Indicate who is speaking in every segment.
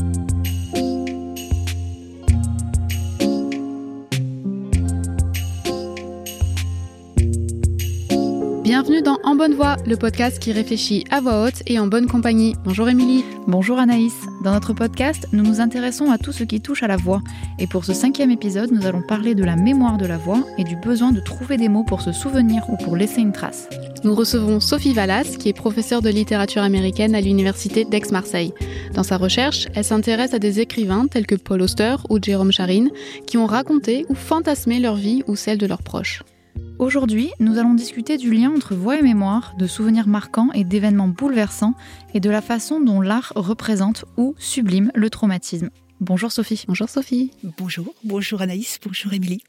Speaker 1: you Bienvenue dans En bonne voix, le podcast qui réfléchit à voix haute et en bonne compagnie. Bonjour Émilie.
Speaker 2: Bonjour Anaïs. Dans notre podcast, nous nous intéressons à tout ce qui touche à la voix. Et pour ce cinquième épisode, nous allons parler de la mémoire de la voix et du besoin de trouver des mots pour se souvenir ou pour laisser une trace.
Speaker 1: Nous recevons Sophie Vallas, qui est professeure de littérature américaine à l'université d'Aix-Marseille. Dans sa recherche, elle s'intéresse à des écrivains tels que Paul Auster ou Jérôme Charine, qui ont raconté ou fantasmé leur vie ou celle de leurs proches.
Speaker 2: Aujourd'hui, nous allons discuter du lien entre voix et mémoire, de souvenirs marquants et d'événements bouleversants, et de la façon dont l'art représente ou sublime le traumatisme. Bonjour Sophie.
Speaker 1: Bonjour Sophie.
Speaker 3: Bonjour, bonjour Anaïs, bonjour Émilie.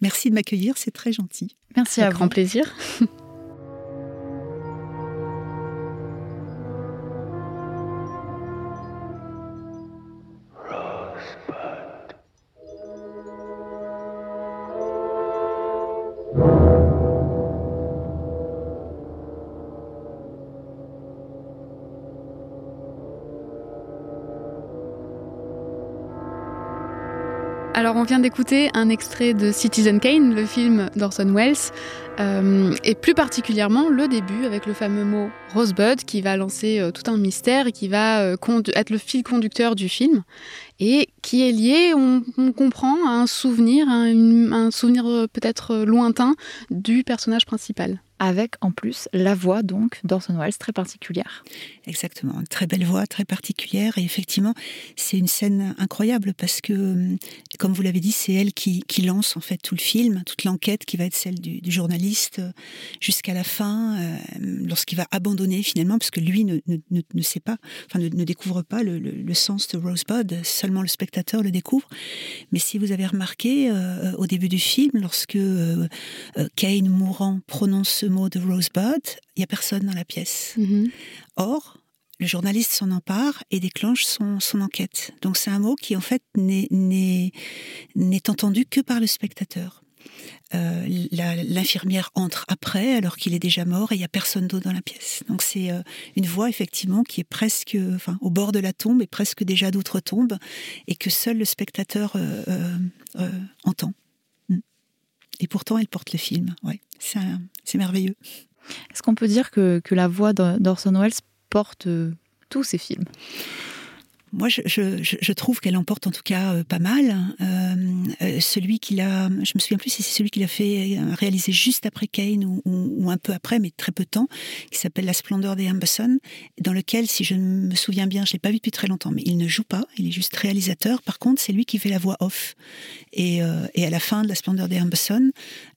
Speaker 3: Merci de m'accueillir, c'est très gentil.
Speaker 2: Merci à vous.
Speaker 1: grand plaisir. Alors on vient d'écouter un extrait de Citizen Kane, le film d'Orson Welles, euh, et plus particulièrement le début avec le fameux mot Rosebud qui va lancer euh, tout un mystère et qui va euh, être le fil conducteur du film et qui est lié, on, comprend, à un souvenir, un souvenir peut-être lointain du personnage principal
Speaker 2: avec en plus la voix donc d'Orson Welles très particulière.
Speaker 3: Exactement, une très belle voix, très particulière et effectivement c'est une scène incroyable parce que comme vous l'avez dit c'est elle qui, lance en fait tout le film, toute l'enquête qui va être celle du, journaliste jusqu'à la fin euh, lorsqu'il va abandonner finalement parce que lui ne, ne, ne sait pas, enfin ne, ne découvre pas le, sens de Rosebud, seulement le spectateur le découvre. Mais si vous avez remarqué euh, au début du film lorsque euh, Kane mourant prononce mot de Rosebud, il n'y a personne dans la pièce. Mm -hmm. Or, le journaliste s'en empare et déclenche son, son enquête. Donc c'est un mot qui en fait n'est entendu que par le spectateur. Euh, L'infirmière entre après alors qu'il est déjà mort et il n'y a personne d'autre dans la pièce. Donc c'est euh, une voix effectivement qui est presque enfin, au bord de la tombe et presque déjà d'outre-tombe et que seul le spectateur euh, euh entend. Et pourtant, elle porte le film. Ouais, c'est merveilleux.
Speaker 2: Est-ce qu'on peut dire que, que la voix d'Orson Welles porte euh, tous ces films?
Speaker 3: Moi, je, trouve qu'elle emporte en tout cas euh, pas mal. Euh, euh, celui qu'il a, je me souviens plus si c'est celui qu'il a fait réaliser juste après Kane ou, un peu après, mais très peu de temps, qui s'appelle La splendeur des Amberson, dans lequel, si je me souviens bien, je l'ai pas vu depuis très longtemps, mais il ne joue pas, il est juste réalisateur. Par contre, c'est lui qui fait la voix off. Et, et à la fin de La splendeur des Amberson,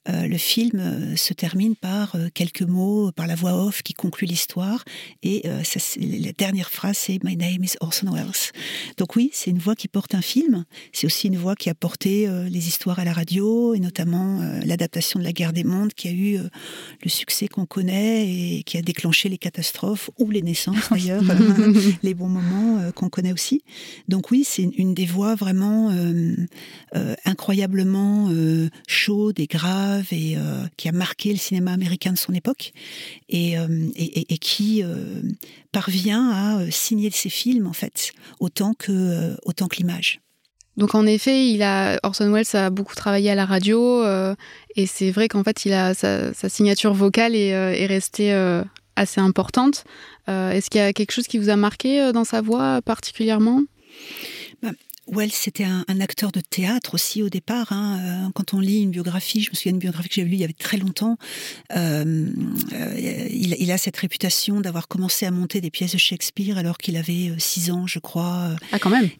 Speaker 3: euh, le film euh, se termine par euh, quelques mots, par la voix off qui conclut l'histoire. Et ça, la dernière phrase, c'est My name is Orson Welles. Donc oui, c'est une voix qui porte un film. C'est aussi une voix qui a porté les histoires à la radio, et notamment l'adaptation de La guerre des mondes, qui a eu le succès qu'on connaît et qui a déclenché les catastrophes, ou les naissances d'ailleurs, les bons moments qu'on connaît aussi. Donc oui, c'est une, des voix vraiment incroyablement chaudes et et euh, qui a marqué le cinéma américain de son époque et, euh, et, et qui euh, parvient à signer ses films en fait autant que autant que l'image.
Speaker 1: Donc en effet, il a Orson Welles a beaucoup travaillé à la radio et c'est vrai qu'en fait, il a sa, sa signature vocale est, est restée assez importante. Est-ce qu'il y a quelque chose qui vous a marqué dans sa voix particulièrement?
Speaker 3: Bah, Wells, c'était un, un, acteur de théâtre aussi au départ. Hein. Euh, quand on lit une biographie, je me souviens d'une biographie que j'avais lue il y avait très longtemps, euh, euh, il, il, a cette réputation d'avoir commencé à monter des pièces de Shakespeare alors qu'il avait 6 euh, ans, je crois.
Speaker 1: Ah, quand même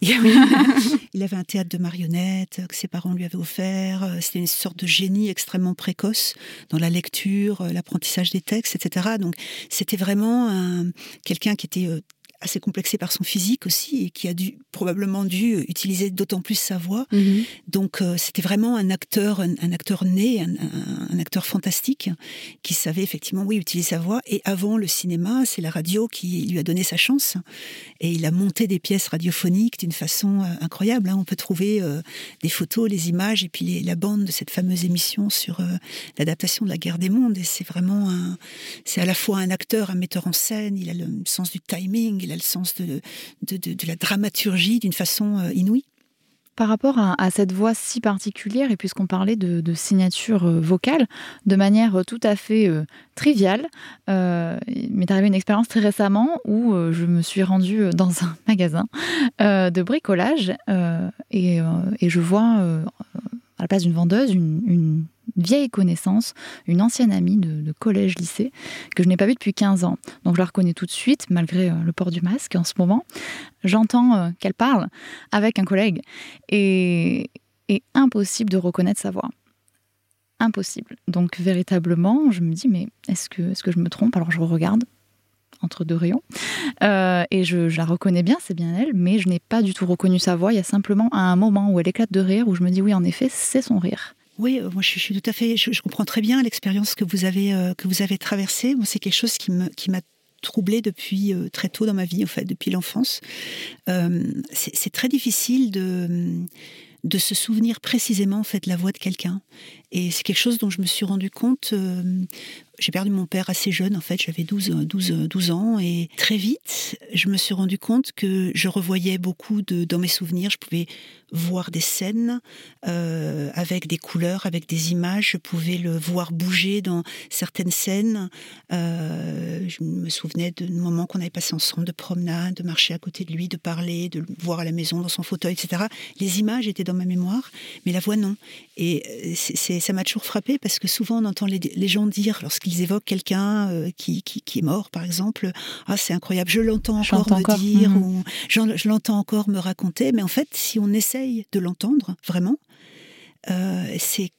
Speaker 3: Il avait un théâtre de marionnettes que ses parents lui avaient offert. C'était une sorte de génie extrêmement précoce dans la lecture, l'apprentissage des textes, etc. Donc, c'était vraiment quelqu'un qui était assez complexé par son physique aussi et qui a dû probablement dû utiliser d'autant plus sa voix. -hmm. Donc euh, c'était vraiment un acteur, un, un acteur né, un, un, un, acteur fantastique qui savait effectivement oui utiliser sa voix. Et avant le cinéma, c'est la radio qui lui a donné sa chance et il a monté des pièces radiophoniques d'une façon euh, incroyable. Hein. On peut trouver euh, des photos, les images et puis les, la bande de cette fameuse émission sur euh, l'adaptation de la guerre des mondes. Et c'est vraiment c'est à la fois un acteur, un metteur en scène. Il a le sens du timing, il le sens de, de, la dramaturgie d'une façon euh, inouïe.
Speaker 2: Par rapport à, cette voix si particulière, et puisqu'on parlait de, signature euh, vocale, de manière tout à fait triviale, euh, il m'est arrivé une expérience très récemment où je me suis rendue dans un magasin de bricolage et, je vois à la place d'une vendeuse une vieille connaissance, une ancienne amie de, collège-lycée que je n'ai pas vue depuis 15 ans. Donc je la reconnais tout de suite, malgré euh, le port du masque en ce moment. J'entends euh, qu'elle parle avec un collègue et, et impossible de reconnaître sa voix. Impossible. Donc véritablement, je me dis, mais est-ce que, est -ce que je me trompe? Alors je regarde entre deux rayons. Euh, et je, je, la reconnais bien, c'est bien elle, mais je n'ai pas du tout reconnu sa voix. Il y a simplement un moment où elle éclate de rire, où je me dis oui, en effet, c'est son rire.
Speaker 3: Oui, euh, moi je, suis tout à fait. Je, comprends très bien l'expérience que vous avez euh, que vous avez traversée. C'est quelque chose qui me qui m'a troublée depuis très tôt dans ma vie, en fait, depuis l'enfance. c'est très difficile de de se souvenir précisément en fait la voix de quelqu'un. Et c'est quelque chose dont je me suis rendu compte j'ai perdu mon père assez jeune, en fait, j'avais 12, 12, 12 ans, et très vite, je me suis rendu compte que je revoyais beaucoup de, dans mes souvenirs, je pouvais voir des scènes euh, avec des couleurs, avec des images, je pouvais le voir bouger dans certaines scènes. Euh, je me souvenais de moments qu'on avait passé ensemble, de promenade, de marcher à côté de lui, de parler, de le voir à la maison dans son fauteuil, etc. Les images étaient dans ma mémoire, mais la voix non. Et euh, c'est, ça m'a toujours frappé parce que souvent on entend les, les gens dire lorsqu'ils ils évoquent quelqu'un euh, qui, qui, est mort, par exemple. Ah, c'est incroyable, je l'entends encore me dire, mhm. ou je l'entends encore me raconter. Mais en fait, si on essaye de l'entendre vraiment, euh, c'est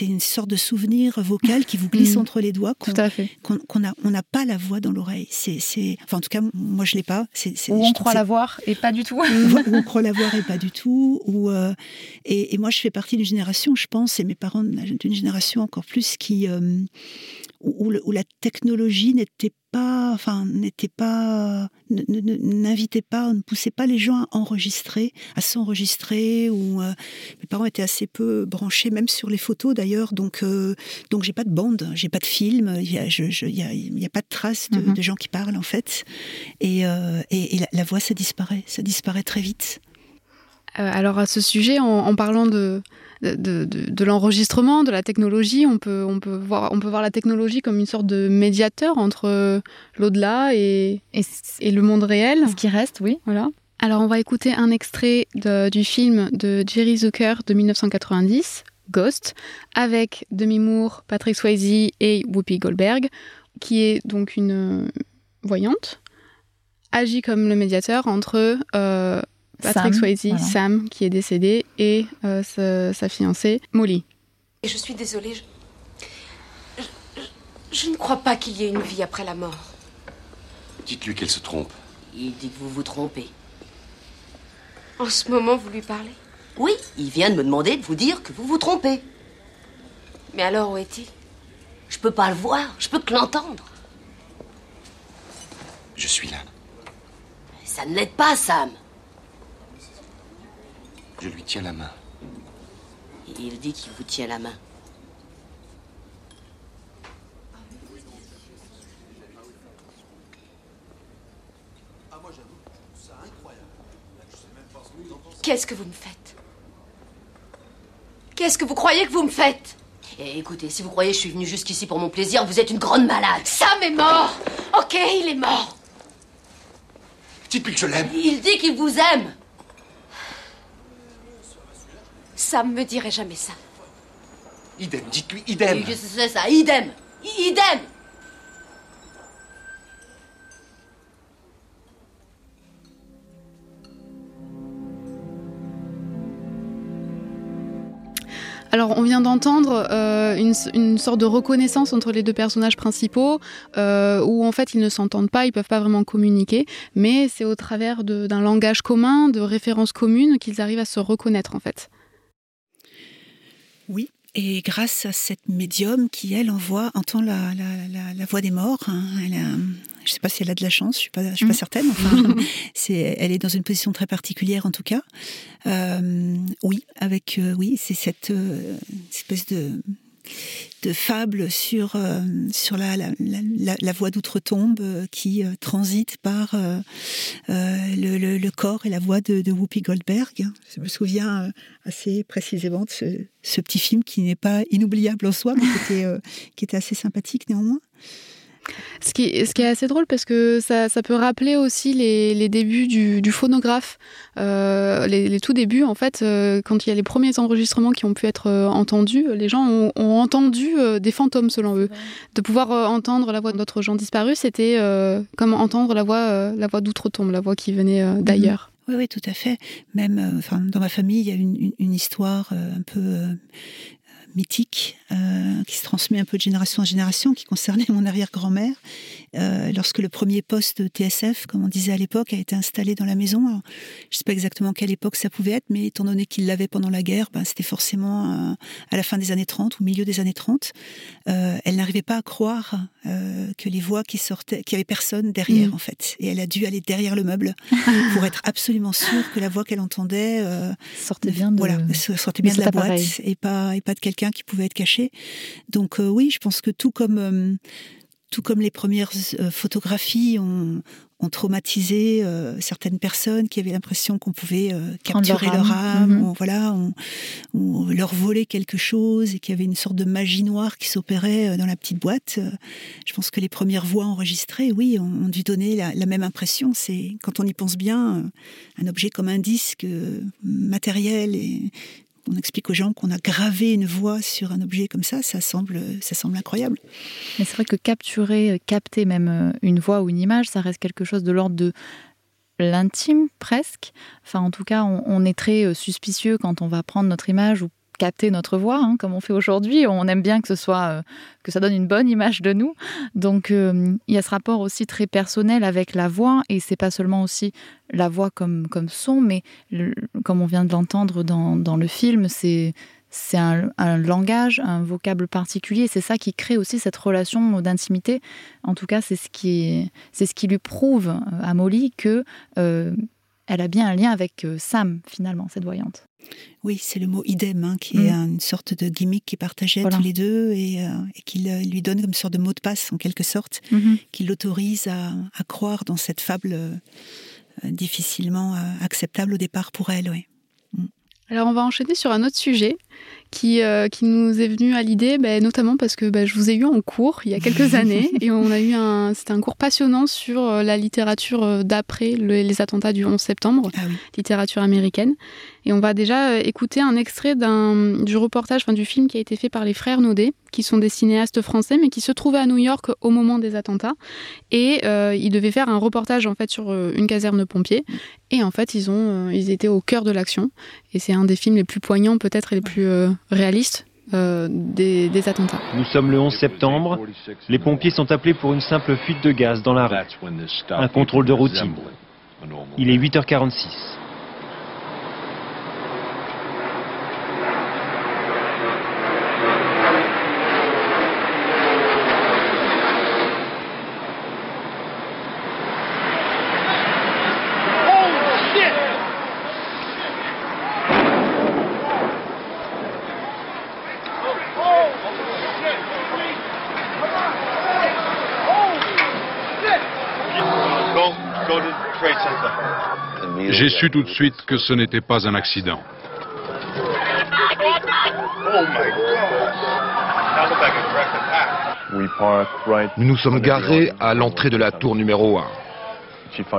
Speaker 3: une sorte de souvenir vocal qui vous glisse mhm. entre les doigts qu'on n'a on n'a pas la voix dans l'oreille. C'est enfin en tout cas moi je l'ai pas.
Speaker 2: ou on croit l'avoir et pas du tout.
Speaker 3: ou on croit l'avoir et pas du tout. Ou euh, et, moi je fais partie d'une génération, je pense, et mes parents d'une génération encore plus qui où, la technologie n'était pas, enfin, n'était pas, n'invitait pas, ne poussait pas les gens à enregistrer, à s'enregistrer. Ou euh, mes parents étaient assez peu branchés, même sur les photos d'ailleurs. Donc, euh, donc j'ai pas de bande, j'ai pas de film, il y a, pas de traces de, mm-hmm. gens qui parlent en fait. Et, euh, et, la, voix, ça disparaît, ça disparaît très vite.
Speaker 1: alors à ce sujet, en parlant de de, l'enregistrement, de la technologie. On peut, on, peut voir, on peut voir la technologie comme une sorte de médiateur entre l'au-delà et, et, le monde réel.
Speaker 2: Ce qui reste, oui.
Speaker 1: Voilà. Alors on va écouter un extrait du film de Jerry Zucker de 1990, Ghost, avec Demi Moore, Patrick Swayze et Whoopi Goldberg, qui est donc une voyante, agit comme le médiateur entre euh, Patrick Swayze, Sam, qui est décédé, et euh, sa, fiancée, Molly.
Speaker 4: Et je suis désolée, je, je, ne crois pas qu'il y ait une vie après la mort.
Speaker 5: Dites-lui qu'elle se trompe.
Speaker 4: Il dit que vous vous trompez. En ce moment, vous lui parlez? Oui, il vient de me demander de vous dire que vous vous trompez. Mais alors, où est-il? Je peux pas le voir, je peux que l'entendre.
Speaker 5: Je suis là.
Speaker 4: Ça ne l'aide pas, Sam.
Speaker 5: Je lui tiens la main.
Speaker 4: Il dit qu'il vous tient la main. Qu'est-ce que vous me faites? Qu'est-ce que vous croyez que vous me faites? Eh, Écoutez, si vous croyez que je suis venu jusqu'ici pour mon plaisir, vous êtes une grande malade. Sam est mort Ok, il est mort
Speaker 5: Dites-lui que je l'aime
Speaker 4: Il dit qu'il vous aime Sam me dirait jamais ça.
Speaker 5: Idem, dites-lui idem.
Speaker 4: C'est ça, idem. Idem.
Speaker 1: Alors, on vient d'entendre euh, une, sorte de reconnaissance entre les deux personnages principaux, euh, où en fait ils ne s'entendent pas, ils peuvent pas vraiment communiquer, mais c'est au travers d'un langage commun, de références communes, qu'ils arrivent à se reconnaître en fait.
Speaker 3: Oui, et grâce à cette médium qui, elle, envoie, entend la, la, voix des morts, hein, elle je ne sais pas si elle a de la chance, je ne suis, pas, je suis pas mm. certaine, enfin, elle est dans une position très particulière en tout cas. Euh, oui, avec, euh, oui, c'est cette, euh, espèce de, de fables sur, euh, sur la, la, voie d'outre-tombe euh, qui euh, transite par le, le, corps et la voix de, de Whoopi Goldberg. Je me souviens assez précisément de ce, ce petit film qui n'est pas inoubliable en soi, mais qui était, qui était assez sympathique néanmoins.
Speaker 1: Ce qui, ce qui, est assez drôle parce que ça, ça peut rappeler aussi les, les débuts du, du phonographe. Euh, les, les, tout débuts, en fait, euh, quand il y a les premiers enregistrements qui ont pu être euh, entendus, les gens ont, ont entendu des fantômes, selon eux. De pouvoir entendre la voix d'autres gens disparus, c'était comme entendre la voix, la voix d'outre-tombe, la voix qui venait d'ailleurs.
Speaker 3: Oui, oui, tout à fait. Même, enfin, dans ma famille, il y a une, une, une histoire un peu mythique euh, qui se transmet un peu de génération en génération, qui concernait mon arrière-grand-mère. Euh, lorsque le premier poste TSF, comme on disait à l'époque, a été installé dans la maison, Alors, je ne sais pas exactement quelle époque ça pouvait être, mais étant donné qu'il l'avait pendant la guerre, ben, c'était forcément euh, à la fin des années 30 ou milieu des années 30. Euh, elle n'arrivait pas à croire que les voix qui sortaient, qu'il y avait personne derrière mmh. en fait, et elle a dû aller derrière le meuble pour être absolument sûre que la voix qu'elle entendait
Speaker 2: sortait bien de,
Speaker 3: voilà, sortait bien de la boîte et pas et pas de quelqu'un qui pouvait être caché. Donc euh, oui, je pense que tout comme euh, tout comme les premières euh, photographies ont, ont traumatisé euh, certaines personnes qui avaient l'impression qu'on pouvait euh, capturer leur âme, leur âme mm -hmm. ou, voilà, on, on leur voler quelque chose et qu'il y avait une sorte de magie noire qui s'opérait dans la petite boîte. Je pense que les premières voix enregistrées, oui, ont, ont dû donner la, la même impression. C'est quand on y pense bien, un objet comme un disque matériel et on explique aux gens qu'on a gravé une voix sur un objet comme ça, ça semble, ça semble incroyable.
Speaker 2: Mais c'est vrai que capturer, capter même une voix ou une image, ça reste quelque chose de l'ordre de l'intime presque. Enfin, en tout cas, on, est très suspicieux quand on va prendre notre image ou capter notre voix hein, comme on fait aujourd'hui. On aime bien que ce soit euh, que ça donne une bonne image de nous. Donc euh, il y a ce rapport aussi très personnel avec la voix. Et c'est pas seulement aussi la voix comme son mais comme on vient de l'entendre dans, le film c'est c'est un, langage un vocable particulier. C'est ça qui crée aussi cette relation d'intimité. En tout cas c'est ce qui c'est ce qui lui prouve à Molly que euh, elle a bien un lien avec euh, Sam finalement cette voyante
Speaker 3: oui c'est le mot idem hein, qui mmh. est une sorte de gimmick qui partageait voilà. tous les deux et, euh, et qu'il euh, lui donne comme sorte de mot de passe en quelque sorte mmh. qui l'autorise à, à croire dans cette fable euh, difficilement euh, acceptable au départ pour elle
Speaker 1: mmh. alors on va enchaîner sur un autre sujet qui, euh, qui nous est venu à l'idée bah, notamment parce que bah, je vous ai eu en cours il y a quelques années et on a eu un c'était un cours passionnant sur euh, la littérature euh, d'après le, les attentats du 11 septembre ah oui. littérature américaine. Et on va déjà écouter un extrait d'un du reportage enfin, du film qui a été fait par les frères Naudet qui sont des cinéastes français mais qui se trouvaient à New York au moment des attentats. Et euh, ils devaient faire un reportage en fait sur une caserne de pompiers. Et en fait ils ont ils étaient au cœur de l'action. Et c'est un des films les plus poignants peut-être et les plus euh, réalistes euh, des, des attentats.
Speaker 6: Nous sommes le 11 septembre. Les pompiers sont appelés pour une simple fuite de gaz dans la rue. Un contrôle de routine. Il est 8h46.
Speaker 7: Su tout de suite que ce n'était pas un accident.
Speaker 8: Nous nous sommes garés à l'entrée de la tour numéro 1.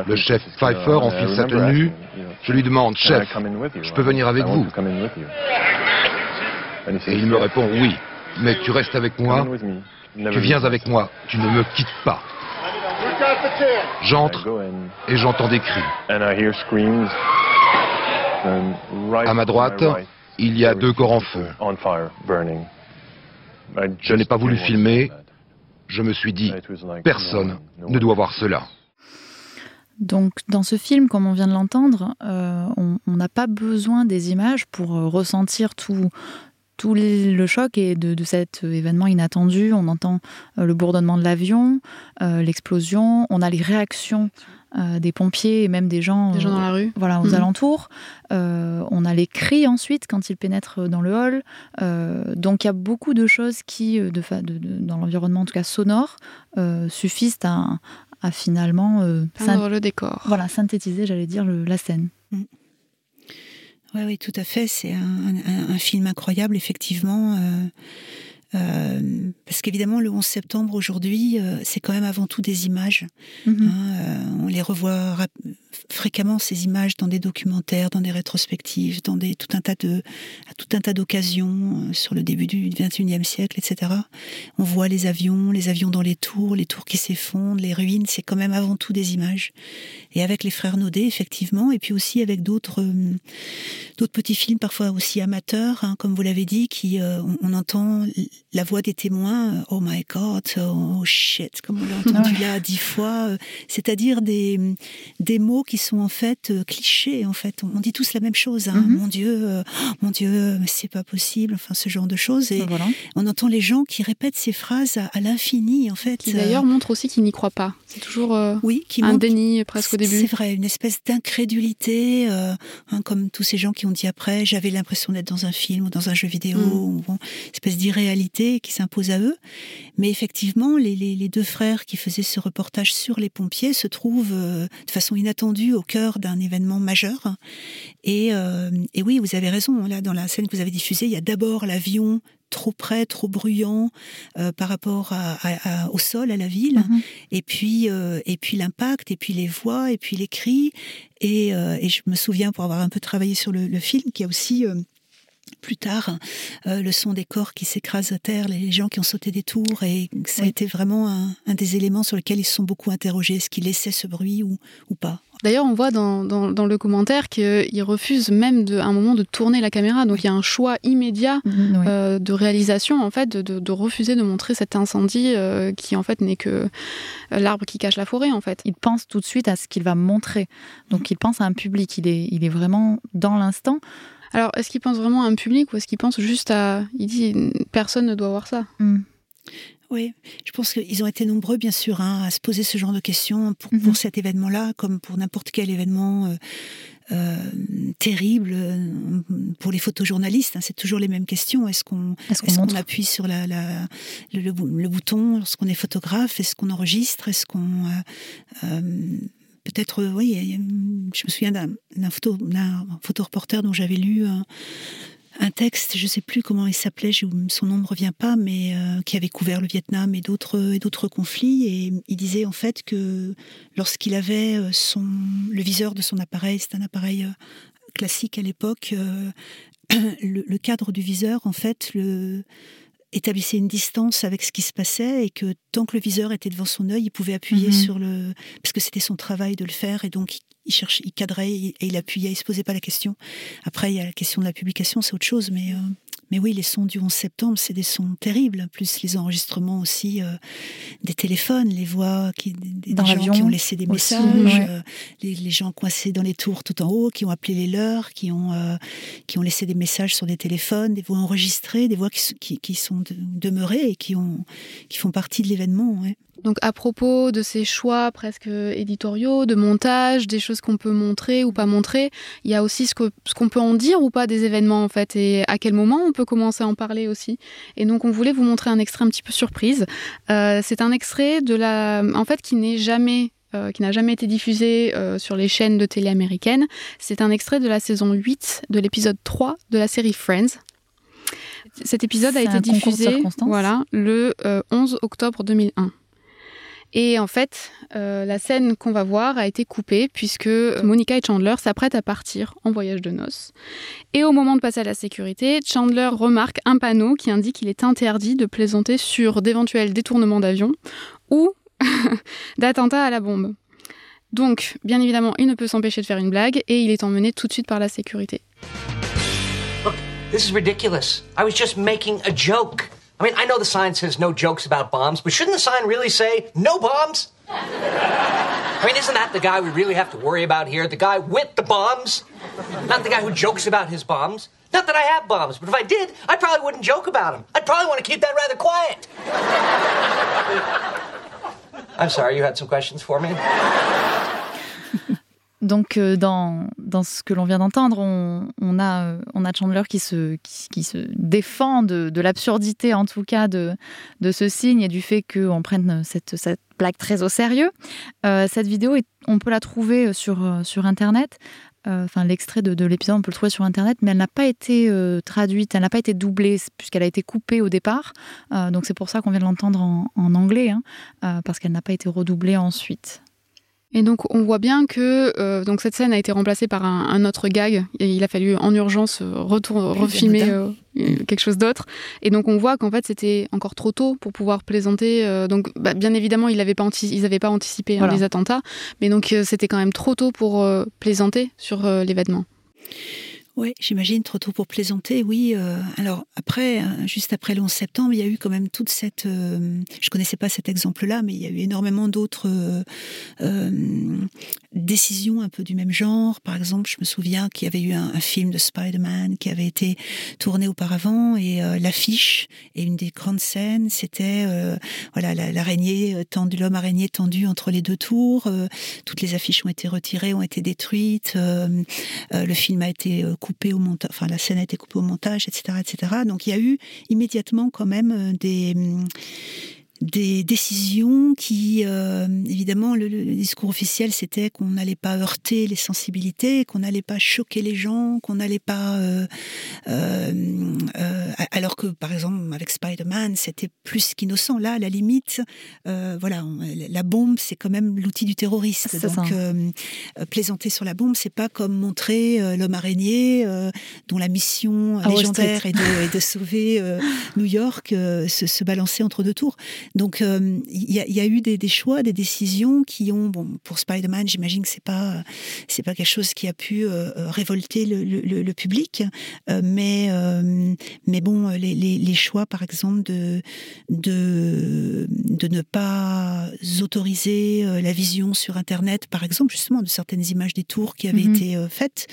Speaker 8: Le chef Pfeiffer enfile sa tenue. Je lui demande, chef, je peux venir avec vous? Et il me répond, oui, mais tu restes avec moi, tu viens avec moi, tu ne me quittes pas. J'entre et j'entends des cris. À ma droite, il y a deux corps en feu. Je n'ai pas voulu filmer. Je me suis dit, personne ne doit voir cela.
Speaker 2: Donc dans ce film, comme on vient de l'entendre, euh, on n'a pas besoin des images pour euh, ressentir tout, tout le choc et de, de cet événement inattendu on entend euh, le bourdonnement de l'avion euh, l'explosion on a les réactions des pompiers et même des gens,
Speaker 1: des gens dans la rue.
Speaker 2: Voilà, aux mhm. alentours. on a les cris ensuite quand ils pénètrent dans le hall. donc il y a beaucoup de choses qui, de, de, dans l'environnement en tout cas sonore, suffisent à, à finalement
Speaker 1: peindre le décor.
Speaker 2: Voilà, synthétiser, j'allais dire, la scène. Mm.
Speaker 3: Oui, oui, tout à fait. C'est un, film incroyable, effectivement. Euh, euh, parce qu'évidemment, le 11 septembre aujourd'hui, euh, c'est quand même avant tout des images. Mhm. Hein, on les revoit fréquemment ces images dans des documentaires, dans des rétrospectives, dans des, tout un tas de, à tout un tas d'occasions euh, sur le début du 21e siècle, etc. On voit les avions, les avions dans les tours, les tours qui s'effondrent, les ruines. C'est quand même avant tout des images. Et avec les frères Naudet, effectivement, et puis aussi avec d'autres, euh, d'autres petits films, parfois aussi amateurs, hein, comme vous l'avez dit, qui, euh, on, entend la voix des témoins. Oh my God, oh shit, comme on l'a entendu là dix fois. C'est-à-dire des, des mots qui sont en fait euh, clichés. En fait, on, dit tous la même chose. Hein. Mhm. Mon Dieu, euh, mon Dieu, c'est pas possible. Enfin, ce genre de choses. Et on entend les gens qui répètent ces phrases à, l'infini, en fait.
Speaker 1: Qui d'ailleurs montre aussi qu'ils n'y croient pas. C'est toujours euh, oui, qui un déni presque au début.
Speaker 3: C'est vrai, une espèce d'incrédulité, hein, comme tous ces gens qui ont dit après, j'avais l'impression d'être dans un film ou dans un jeu vidéo, mm. une espèce d'irréalité qui s'impose à eux. Mais effectivement, les, les, deux frères qui faisaient ce reportage sur les pompiers se trouvent de façon inattendue au cœur d'un événement majeur. Et, euh, et, oui, vous avez raison. Là, dans la scène que vous avez diffusée, il y a d'abord l'avion trop près, trop bruyant euh, par rapport au sol, à la ville, mm-hmm. et puis euh, et puis l'impact, et puis les voix, et puis les cris. Et, et, je me souviens, pour avoir un peu travaillé sur le, le film, qu'il y a aussi plus tard, euh, le son des corps qui s'écrasent à terre, les gens qui ont sauté des tours, et ça a été vraiment un, des éléments sur lesquels ils se sont beaucoup interrogés, est-ce qu'ils laissaient ce bruit ou, ou pas?
Speaker 1: D'ailleurs, on voit dans, dans, le commentaire qu'ils refusent même de, à un moment de tourner la caméra, donc il y a un choix immédiat mm, euh, de réalisation, en fait, de, de, refuser de montrer cet incendie euh, qui, en fait, n'est que l'arbre qui cache la forêt, en fait.
Speaker 2: Il pense tout de suite à ce qu'il va montrer, donc il pense à un public, il est, il est vraiment dans l'instant.
Speaker 1: Alors, est-ce qu'il pense vraiment à un public ou est-ce qu'il pense juste à. Il dit personne ne doit voir ça?
Speaker 3: Hmm. Oui, je pense qu'ils ont été nombreux, bien sûr, hein, à se poser ce genre de questions pour, pour mhm. cet événement-là, comme pour n'importe quel événement euh, euh, terrible euh, pour les photojournalistes. Hein, c'est toujours les mêmes questions. Est-ce qu'on est appuie sur la, la le, bouton lorsqu'on est photographe? Est-ce qu'on enregistre? Est-ce qu'on peut-être, oui, je me souviens d'un photo, photoreporter dont j'avais lu un, texte, je ne sais plus comment il s'appelait, son nom ne revient pas, mais euh, qui avait couvert le Vietnam et d'autres conflits, et il disait en fait que lorsqu'il avait euh, le viseur de son appareil, c'est un appareil classique à l'époque, le, cadre du viseur en fait le établissait une distance avec ce qui se passait et que tant que le viseur était devant son œil, il pouvait appuyer mhm. sur le parce que c'était son travail de le faire et donc il cherchait, il cadrait et il appuyait, il se posait pas la question. Après, il y a la question de la publication, c'est autre chose, mais euh, mais oui, les sons du 11 septembre, c'est des sons terribles, plus les enregistrements aussi euh, des téléphones, les voix qui, des, gens qui ont laissé des messages, euh, les, gens coincés dans les tours tout en haut, qui ont appelé les leurs, qui ont, euh, qui ont laissé des messages sur des téléphones, des voix enregistrées, des voix qui, qui, qui sont demeurées et qui, ont, qui font partie de l'événement. Ouais.
Speaker 1: Donc à propos de ces choix presque éditoriaux, de montage, des choses qu'on peut montrer ou pas montrer, il y a aussi ce qu'on ce qu'on peut en dire ou pas des événements en fait et à quel moment on peut commencer à en parler aussi. Et donc on voulait vous montrer un extrait un petit peu surprise. Euh, c'est un extrait de la, en fait qui n'est jamais euh, qui n'a jamais été diffusé euh, sur les chaînes de télé américaines. C'est un extrait de la saison 8 de l'épisode 3 de la série Friends. Cet épisode a été diffusé voilà, le 11 octobre 2001. Et en fait, euh, la scène qu'on va voir a été coupée puisque Monica et Chandler s'apprêtent à partir en voyage de noces. Et au moment de passer à la sécurité, Chandler remarque un panneau qui indique qu'il est interdit de plaisanter sur d'éventuels détournements d'avion ou d'attentats à la bombe. Donc, bien évidemment, il ne peut s'empêcher de faire une blague et il est emmené tout de suite par la sécurité.
Speaker 9: Look, this is ridiculous. I was just making a joke. I mean, I know the sign says no jokes about bombs, but shouldn't the sign really say no bombs? I mean, isn't that the guy we really have to worry about here? The guy with the bombs? Not the guy who jokes about his bombs? Not that I have bombs, but if I did, I probably wouldn't joke about them. I'd probably want to keep that rather quiet. I'm sorry, you had some questions for me?
Speaker 2: Donc, euh, dans, dans ce que l'on vient d'entendre, on, a, euh, on a Chandler qui se, qui, se défend de, de l'absurdité, en tout cas, de, de ce signe et du fait qu'on prenne cette, cette plaque très au sérieux. Euh, cette vidéo, on peut la trouver sur, sur Internet. Enfin, l'extrait de, de l'épisode, on peut le trouver sur Internet, mais elle n'a pas été traduite, elle n'a pas été doublée, puisqu'elle a été coupée au départ. donc, c'est pour ça qu'on vient de l'entendre en, en, anglais, hein, parce qu'elle n'a pas été redoublée ensuite.
Speaker 1: Et donc on voit bien que euh, donc cette scène a été remplacée par un, un, autre gag et il a fallu en urgence euh, retour, refilmer euh, quelque chose d'autre. Et donc on voit qu'en fait c'était encore trop tôt pour pouvoir plaisanter. Euh, donc bah, bien évidemment ils n'avaient pas, ils pas anticipé hein, les attentats, mais donc euh, c'était quand même trop tôt pour euh, plaisanter sur l'événement.
Speaker 3: Oui, j'imagine, trop tôt pour plaisanter, oui. Euh, alors après, euh, juste après le 11 septembre, il y a eu quand même toute cette... Euh, je connaissais pas cet exemple-là, mais il y a eu énormément d'autres euh, décisions un peu du même genre. Par exemple, je me souviens qu'il y avait eu un, un film de Spider-Man qui avait été tourné auparavant et l'affiche et une des grandes scènes, c'était voilà l'araignée la, tendue, l'homme araignée tendu entre les deux tours. toutes les affiches ont été retirées, ont été détruites. le film a été coupé au montage, la scène a été coupée au montage, etc., etc. Donc il y a eu immédiatement quand même des des décisions qui, euh, évidemment, le, le, discours officiel, c'était qu'on n'allait pas heurter les sensibilités, qu'on n'allait pas choquer les gens, qu'on n'allait pas... Euh, euh, euh alors que, par exemple, avec Spider-Man, c'était plus qu'innocent. Là, à la limite, euh, voilà, on, la bombe, c'est quand même l'outil du terroriste. Donc, euh, plaisanter sur la bombe, c'est pas comme montrer l'homme araignée, dont la mission légendaire est de, est de, sauver New York, se, se balancer entre deux tours. Donc il euh, y, y, a eu des, des, choix, des décisions qui ont, bon, pour Spider-Man, j'imagine que c'est pas c'est pas quelque chose qui a pu euh, révolter le, le, le public, euh, mais mais bon, les, les, les, choix, par exemple, de de de ne pas autoriser la vision sur Internet, par exemple, justement, de certaines images des tours qui avaient mm -hmm. été faites,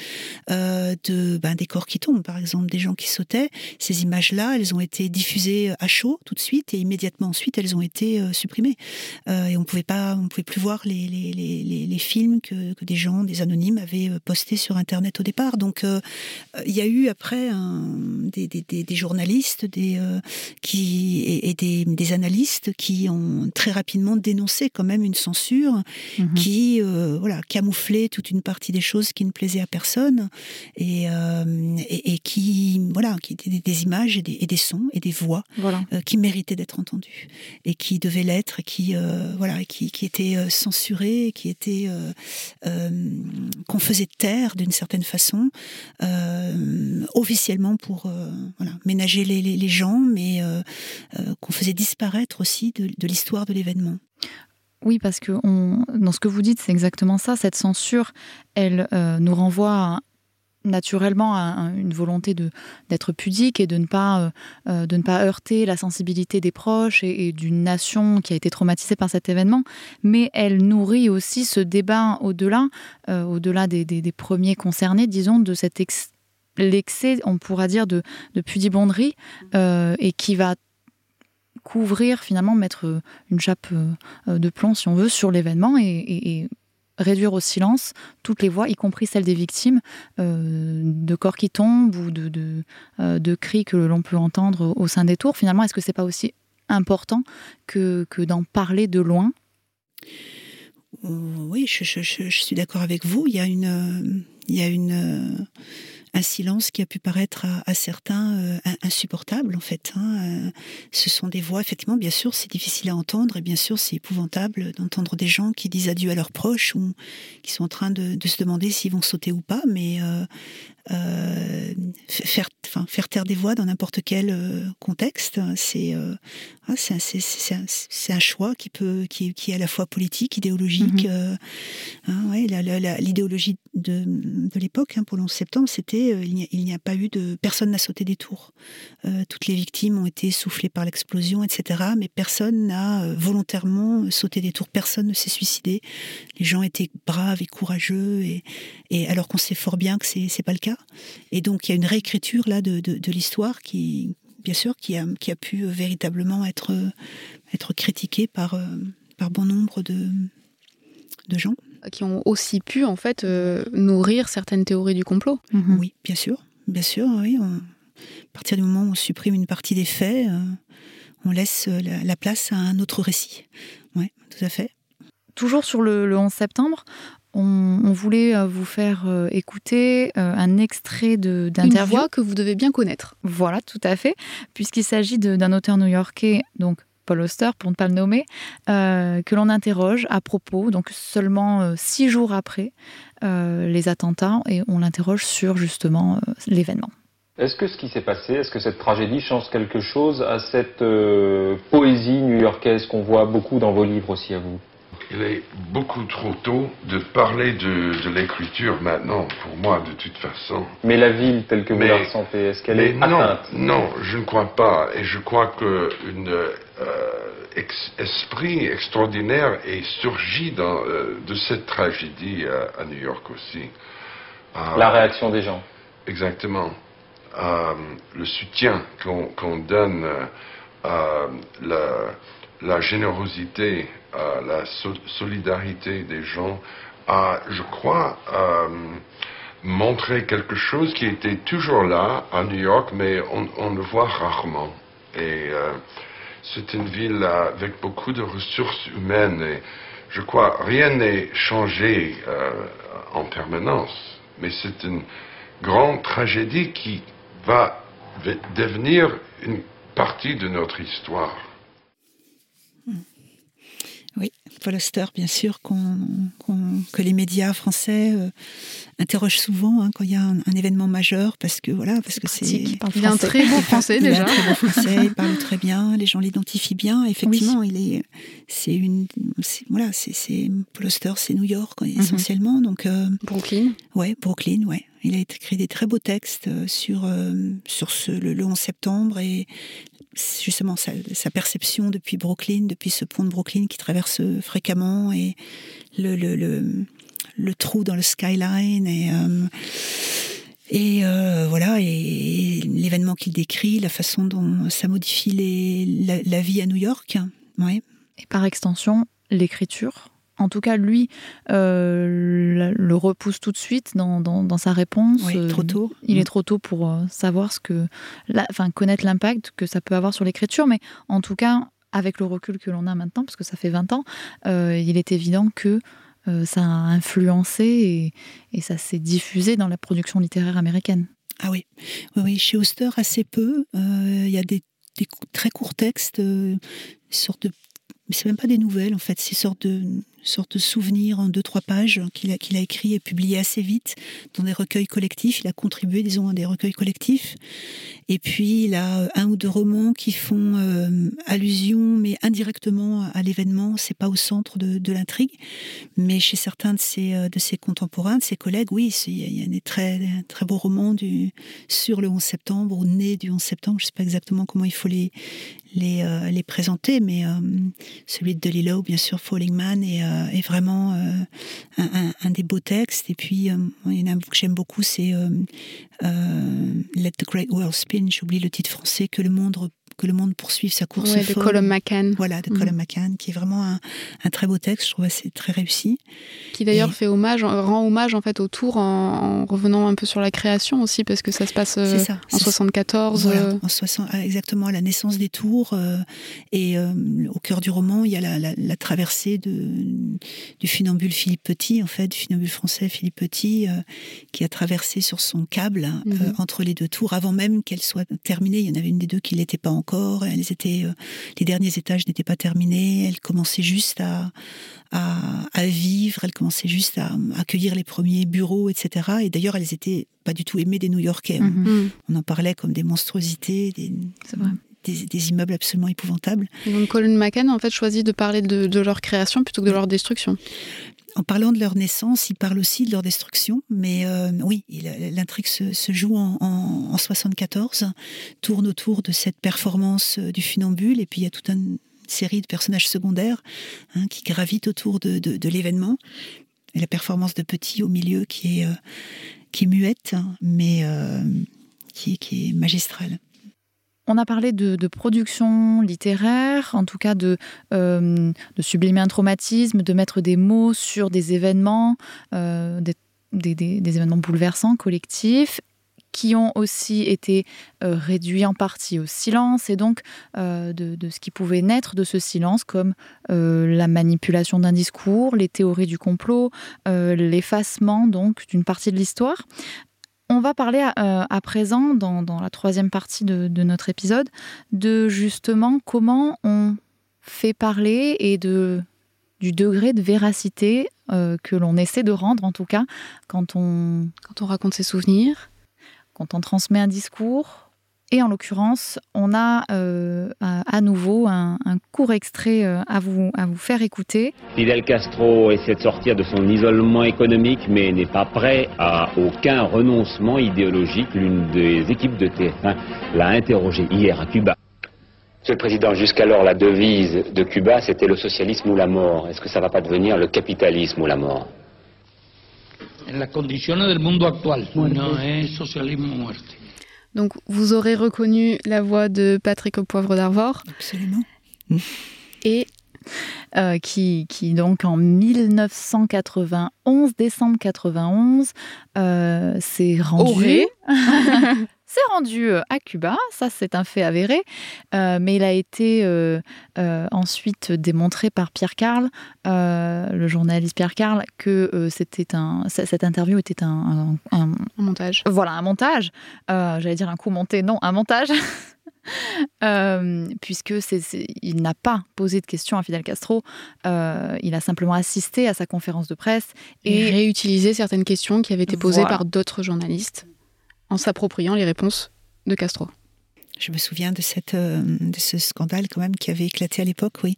Speaker 3: de ben, des corps qui tombent, par exemple, des gens qui sautaient. Ces images-là, elles ont été diffusées à chaud tout de suite et immédiatement ensuite, elles elles ont été euh, supprimées. Euh, et on pouvait pas, on pouvait plus voir les, les, les, les films que, que, des gens, des anonymes avaient euh, postés sur Internet au départ. Donc euh, il y a eu après un, des, des, des, journalistes des, euh, qui, et, et des, analystes qui ont très rapidement dénoncé quand même une censure -hmm. qui voilà, camouflait toute une partie des choses qui ne plaisaient à personne et, et, et qui, voilà, qui étaient des, images et des, et des, sons et des voix voilà. qui méritaient d'être entendus et qui devait l'être, qui euh, voilà, qui, qui était euh, censuré, qui était euh, euh, qu'on faisait taire d'une certaine façon, officiellement pour voilà, ménager les, les, gens, mais qu'on faisait disparaître aussi de, l'histoire de l'événement.
Speaker 2: Oui, parce que dans ce que vous dites, c'est exactement ça. Cette censure, elle nous renvoie à naturellement une volonté d'être pudique et de ne, pas, euh, de ne pas heurter la sensibilité des proches et, d'une nation qui a été traumatisée par cet événement, mais elle nourrit aussi ce débat au-delà, euh, au-delà des, des, premiers concernés, disons, de cet l'excès, on pourra dire, de, de pudibonderie euh, et qui va couvrir finalement mettre une chape euh, de plomb si on veut sur l'événement et réduire au silence toutes les voix, y compris celles des victimes, euh, de corps qui tombent ou de, euh, de cris que l'on peut entendre au sein des tours. Finalement, est-ce que c'est pas aussi important que, que d'en parler de loin?
Speaker 3: Oui, je, je, je, je suis d'accord avec vous. Il y a une, il y a une un silence qui a pu paraître à, certains euh, insupportable en fait. Hein. Euh, ce sont des voix, effectivement, bien sûr, c'est difficile à entendre et bien sûr, c'est épouvantable d'entendre des gens qui disent adieu à leurs proches ou qui sont en train de, de se demander s'ils vont sauter ou pas, mais euh, euh, faire, enfin, faire taire des voix dans n'importe quel euh, contexte, c'est euh, ah, c'est un, un, choix qui peut qui, qui est à la fois politique, idéologique. -hmm. hein, ouais, L'idéologie de, de l'époque hein, pour le 11 septembre, c'était il n'y a, a, pas eu de personne n'a sauté des tours. Toutes les victimes ont été soufflées par l'explosion, etc. Mais personne n'a volontairement sauté des tours. Personne ne s'est suicidé. Les gens étaient braves et courageux et, et alors qu'on sait fort bien que c'est pas le cas. Et donc il y a une réécriture là de, de, de l'histoire qui, bien sûr, qui a, qui a pu véritablement être, être critiquée par, par bon nombre de, de gens.
Speaker 1: qui ont aussi pu en fait nourrir certaines théories du complot.
Speaker 3: Mhm. Oui, bien sûr, bien sûr. Oui, à partir du moment où on supprime une partie des faits, on laisse la, place à un autre récit. Oui, tout à fait.
Speaker 2: Toujours sur le, le 11 septembre, on, voulait euh, vous faire euh, écouter euh, un extrait d'interview.
Speaker 1: Une voix que vous devez bien connaître.
Speaker 2: Voilà, tout à fait, puisqu'il s'agit d'un auteur new-yorkais, donc Paul Auster, pour ne pas le nommer, que l'on interroge à propos, donc seulement six jours après les attentats, et on l'interroge sur justement l'événement.
Speaker 10: Est-ce que ce qui s'est passé, est-ce que cette tragédie change quelque chose à cette poésie new-yorkaise qu'on voit beaucoup dans vos livres aussi à vous?
Speaker 11: Il est beaucoup trop tôt de parler de, l'écriture maintenant, pour moi, de toute façon.
Speaker 10: Mais la ville telle que vous la ressentez, est-ce qu'elle est atteinte
Speaker 11: Non, je ne crois pas. Et je crois qu'un euh, esprit extraordinaire est surgi dans, euh, de cette tragédie à, New York aussi.
Speaker 10: la réaction des gens.
Speaker 11: Exactement. le soutien qu'on donne, la, la générosité la solidarité des gens a, je crois, euh, montré quelque chose qui était toujours là à New York, mais on, le voit rarement. Et euh, c'est une ville avec beaucoup de ressources humaines. Et je crois rien n'est changé euh, en permanence, mais c'est une grande tragédie qui va devenir une partie de notre histoire.
Speaker 3: Paul Auster, bien sûr, que les médias français euh, interrogent souvent hein, quand il y a un, événement majeur, parce que voilà, parce que c'est.
Speaker 1: Il parle un très beau français déjà.
Speaker 3: Il, très beau français, il parle très bien, les gens l'identifient bien. Effectivement, il est, c'est une, voilà, c'est Paul Auster, c'est New York mhm. essentiellement, donc.
Speaker 1: Euh, Brooklyn.
Speaker 3: Ouais, Brooklyn, ouais. Il a écrit des très beaux textes euh, sur, sur ce, le, le 11 septembre et justement sa, perception depuis Brooklyn, depuis ce pont de Brooklyn qui traverse fréquemment et le, le, le, trou dans le skyline et euh, et euh, voilà et, l'événement qu'il décrit, la façon dont ça modifie les, la, vie à New York, ouais.
Speaker 2: Et par extension, l'écriture en tout cas, lui euh, le repousse tout de suite dans, dans, sa réponse.
Speaker 3: Oui, trop tôt.
Speaker 2: Il est mm. trop tôt pour euh, savoir ce que, enfin, connaître l'impact que ça peut avoir sur l'écriture, mais en tout cas, avec le recul que l'on a maintenant, parce que ça fait 20 ans, euh, il est évident que ça a influencé et, et ça s'est diffusé dans la production littéraire américaine.
Speaker 3: Ah oui, oui, oui chez Auster, assez peu. Il y a des, des, très courts textes, une sorte de mais c'est même pas des nouvelles en fait, c'est sorte de sorte de souvenir en deux trois pages qu'il a qu'il a écrit et publié assez vite dans des recueils collectifs. Il a contribué disons à des recueils collectifs. Et puis il a un ou deux romans qui font euh, allusion mais indirectement à l'événement. C'est pas au centre de, l'intrigue, mais chez certains de ses euh, de ses contemporains, de ses collègues, oui, il y a des très très beaux romans du sur le 11 septembre ou né du 11 septembre. Je sais pas exactement comment il faut les les, euh, présenter, mais euh, celui de Delilo, bien sûr, Falling Man, euh, est vraiment un, un, des beaux textes. Et puis, il y en a un que j'aime beaucoup, c'est Let the Great World Spin, j'oublie le titre français, que le monde que le monde poursuive sa course
Speaker 1: ouais, de Colum McCann.
Speaker 3: Voilà, de Colum mm. McCann, qui est vraiment un, un, très beau texte. Je trouve c'est très réussi.
Speaker 1: Qui d'ailleurs fait hommage, rend hommage en fait au tour en, revenant un peu sur la création aussi, parce que ça se passe euh, en 74.
Speaker 3: Voilà, euh. en 60, ah, exactement à la naissance des tours. Euh, et au cœur du roman, il y a la, la, la, traversée de, du funambule Philippe Petit, en fait, du funambule français Philippe Petit, qui a traversé sur son câble mm-hmm. entre les deux tours, avant même qu'elle soit terminée. Il y en avait une des deux qui l'était pas encore elles étaient, euh, les derniers étages n'étaient pas terminés. Elle commençait juste à, à, vivre. Elle commençait juste à, accueillir les premiers bureaux, etc. Et d'ailleurs, elles étaient pas du tout aimées des New-Yorkais. Hein. Mm. On en parlait comme des monstruosités, des, des, immeubles absolument épouvantables.
Speaker 1: donc Colin McCann en fait choisit de parler de, de, leur création plutôt que de leur destruction
Speaker 3: en parlant de leur naissance, il parle aussi de leur destruction, mais euh, oui, l'intrigue se, joue en, en, 74, tourne autour de cette performance euh, du funambule, et puis il y a toute une série de personnages secondaires hein, qui gravitent autour de, l'événement. Et la performance de Petit au milieu qui est, euh, muette, hein, mais qui est magistrale.
Speaker 2: On a parlé de, production littéraire, en tout cas de, euh, de, sublimer un traumatisme, de mettre des mots sur des événements, euh, des, événements bouleversants, collectifs, qui ont aussi été euh, réduits en partie au silence, et donc de, ce qui pouvait naître de ce silence, comme la manipulation d'un discours, les théories du complot, l'effacement donc d'une partie de l'histoire. On va parler euh, à, présent, dans, la troisième partie de, notre épisode, de justement comment on fait parler et de, du degré de véracité euh, que l'on essaie de rendre, en tout cas, quand on,
Speaker 1: quand on raconte ses souvenirs,
Speaker 2: quand on transmet un discours, et en l'occurrence, on a euh, à nouveau un, court extrait euh, à, vous, à vous faire écouter.
Speaker 12: Fidel Castro essaie de sortir de son isolement économique, mais n'est pas prêt à aucun renoncement idéologique. L'une des équipes de TF1 l'a interrogé hier à Cuba. Monsieur le Président, jusqu'alors, la devise de Cuba, c'était le socialisme ou la mort. Est-ce que ça ne va pas devenir le capitalisme ou la mort?
Speaker 13: En las condiciones del mundo actual, no es socialismo o muerte.
Speaker 1: Donc vous aurez reconnu la voix de Patrick au poivre d'Arvor.
Speaker 3: Absolument.
Speaker 1: Et
Speaker 2: euh, qui, qui, donc en 1991, décembre 91, euh, s'est rendu. s'est rendu euh, à Cuba, ça c'est un fait avéré, euh, mais il a été euh, ensuite démontré par Pierre Carl, le journaliste Pierre Carl, que c'était un, cette interview était un,
Speaker 1: un, montage.
Speaker 2: Voilà, un montage. J'allais dire un coup monté, non, un montage. puisque il n'a pas posé de questions à Fidel Castro, il a simplement assisté à sa conférence de presse
Speaker 1: et, réutilisé certaines questions qui avaient été posées par d'autres journalistes en s'appropriant les réponses de Castro.
Speaker 3: Je me souviens de, cette, euh, de ce scandale quand même qui avait éclaté à l'époque, oui,